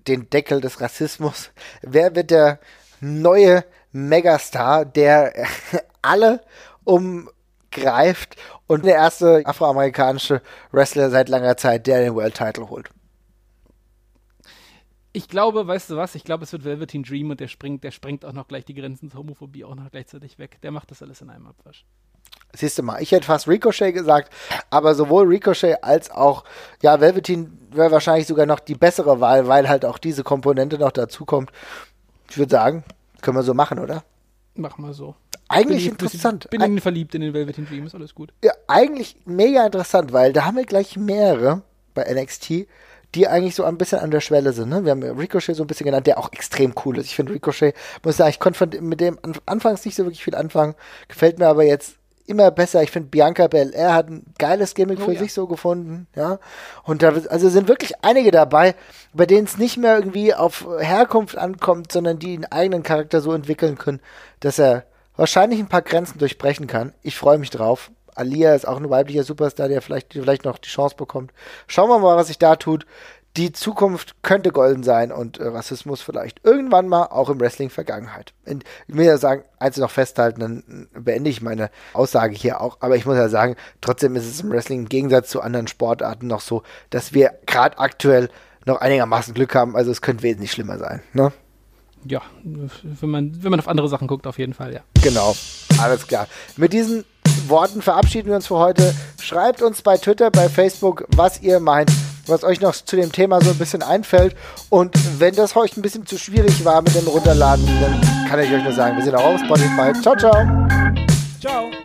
den Deckel des Rassismus? Wer wird der neue Megastar, der [laughs] alle umgreift und der erste afroamerikanische Wrestler seit langer Zeit, der den World Title holt. Ich glaube, weißt du was? Ich glaube, es wird Velveteen Dream und der springt, der sprengt auch noch gleich die Grenzen zur Homophobie auch noch gleichzeitig weg. Der macht das alles in einem Abwasch. Siehst du mal, ich hätte fast Ricochet gesagt, aber sowohl Ricochet als auch, ja, Velveteen wäre wahrscheinlich sogar noch die bessere Wahl, weil halt auch diese Komponente noch dazukommt. Ich würde sagen, können wir so machen, oder? Machen wir so. Eigentlich bin interessant. Ich bin in verliebt in den Velveteen Dream, ist alles gut. Ja, eigentlich mega interessant, weil da haben wir gleich mehrere bei NXT, die eigentlich so ein bisschen an der Schwelle sind. Ne? Wir haben Ricochet so ein bisschen genannt, der auch extrem cool ist. Ich finde Ricochet, muss sagen, ich konnte mit dem anfangs nicht so wirklich viel anfangen, gefällt mir aber jetzt immer besser. Ich finde, Bianca Belair hat ein geiles Gimmick oh, für ja. sich so gefunden, ja. Und da also sind wirklich einige dabei, bei denen es nicht mehr irgendwie auf Herkunft ankommt, sondern die einen eigenen Charakter so entwickeln können, dass er wahrscheinlich ein paar Grenzen durchbrechen kann. Ich freue mich drauf. Alia ist auch ein weiblicher Superstar, der vielleicht, vielleicht noch die Chance bekommt. Schauen wir mal, was sich da tut. Die Zukunft könnte golden sein und äh, Rassismus vielleicht irgendwann mal auch im Wrestling Vergangenheit. Und ich will ja sagen, eins noch festhalten, dann beende ich meine Aussage hier auch. Aber ich muss ja sagen, trotzdem ist es im Wrestling im Gegensatz zu anderen Sportarten noch so, dass wir gerade aktuell noch einigermaßen Glück haben. Also es könnte wesentlich schlimmer sein. Ne? Ja, wenn man, wenn man auf andere Sachen guckt, auf jeden Fall, ja. Genau, alles klar. Mit diesen Worten verabschieden wir uns für heute. Schreibt uns bei Twitter, bei Facebook, was ihr meint, was euch noch zu dem Thema so ein bisschen einfällt. Und wenn das heute ein bisschen zu schwierig war mit dem Runterladen, dann kann ich euch nur sagen, wir sind auch auf Spotify. Ciao, ciao.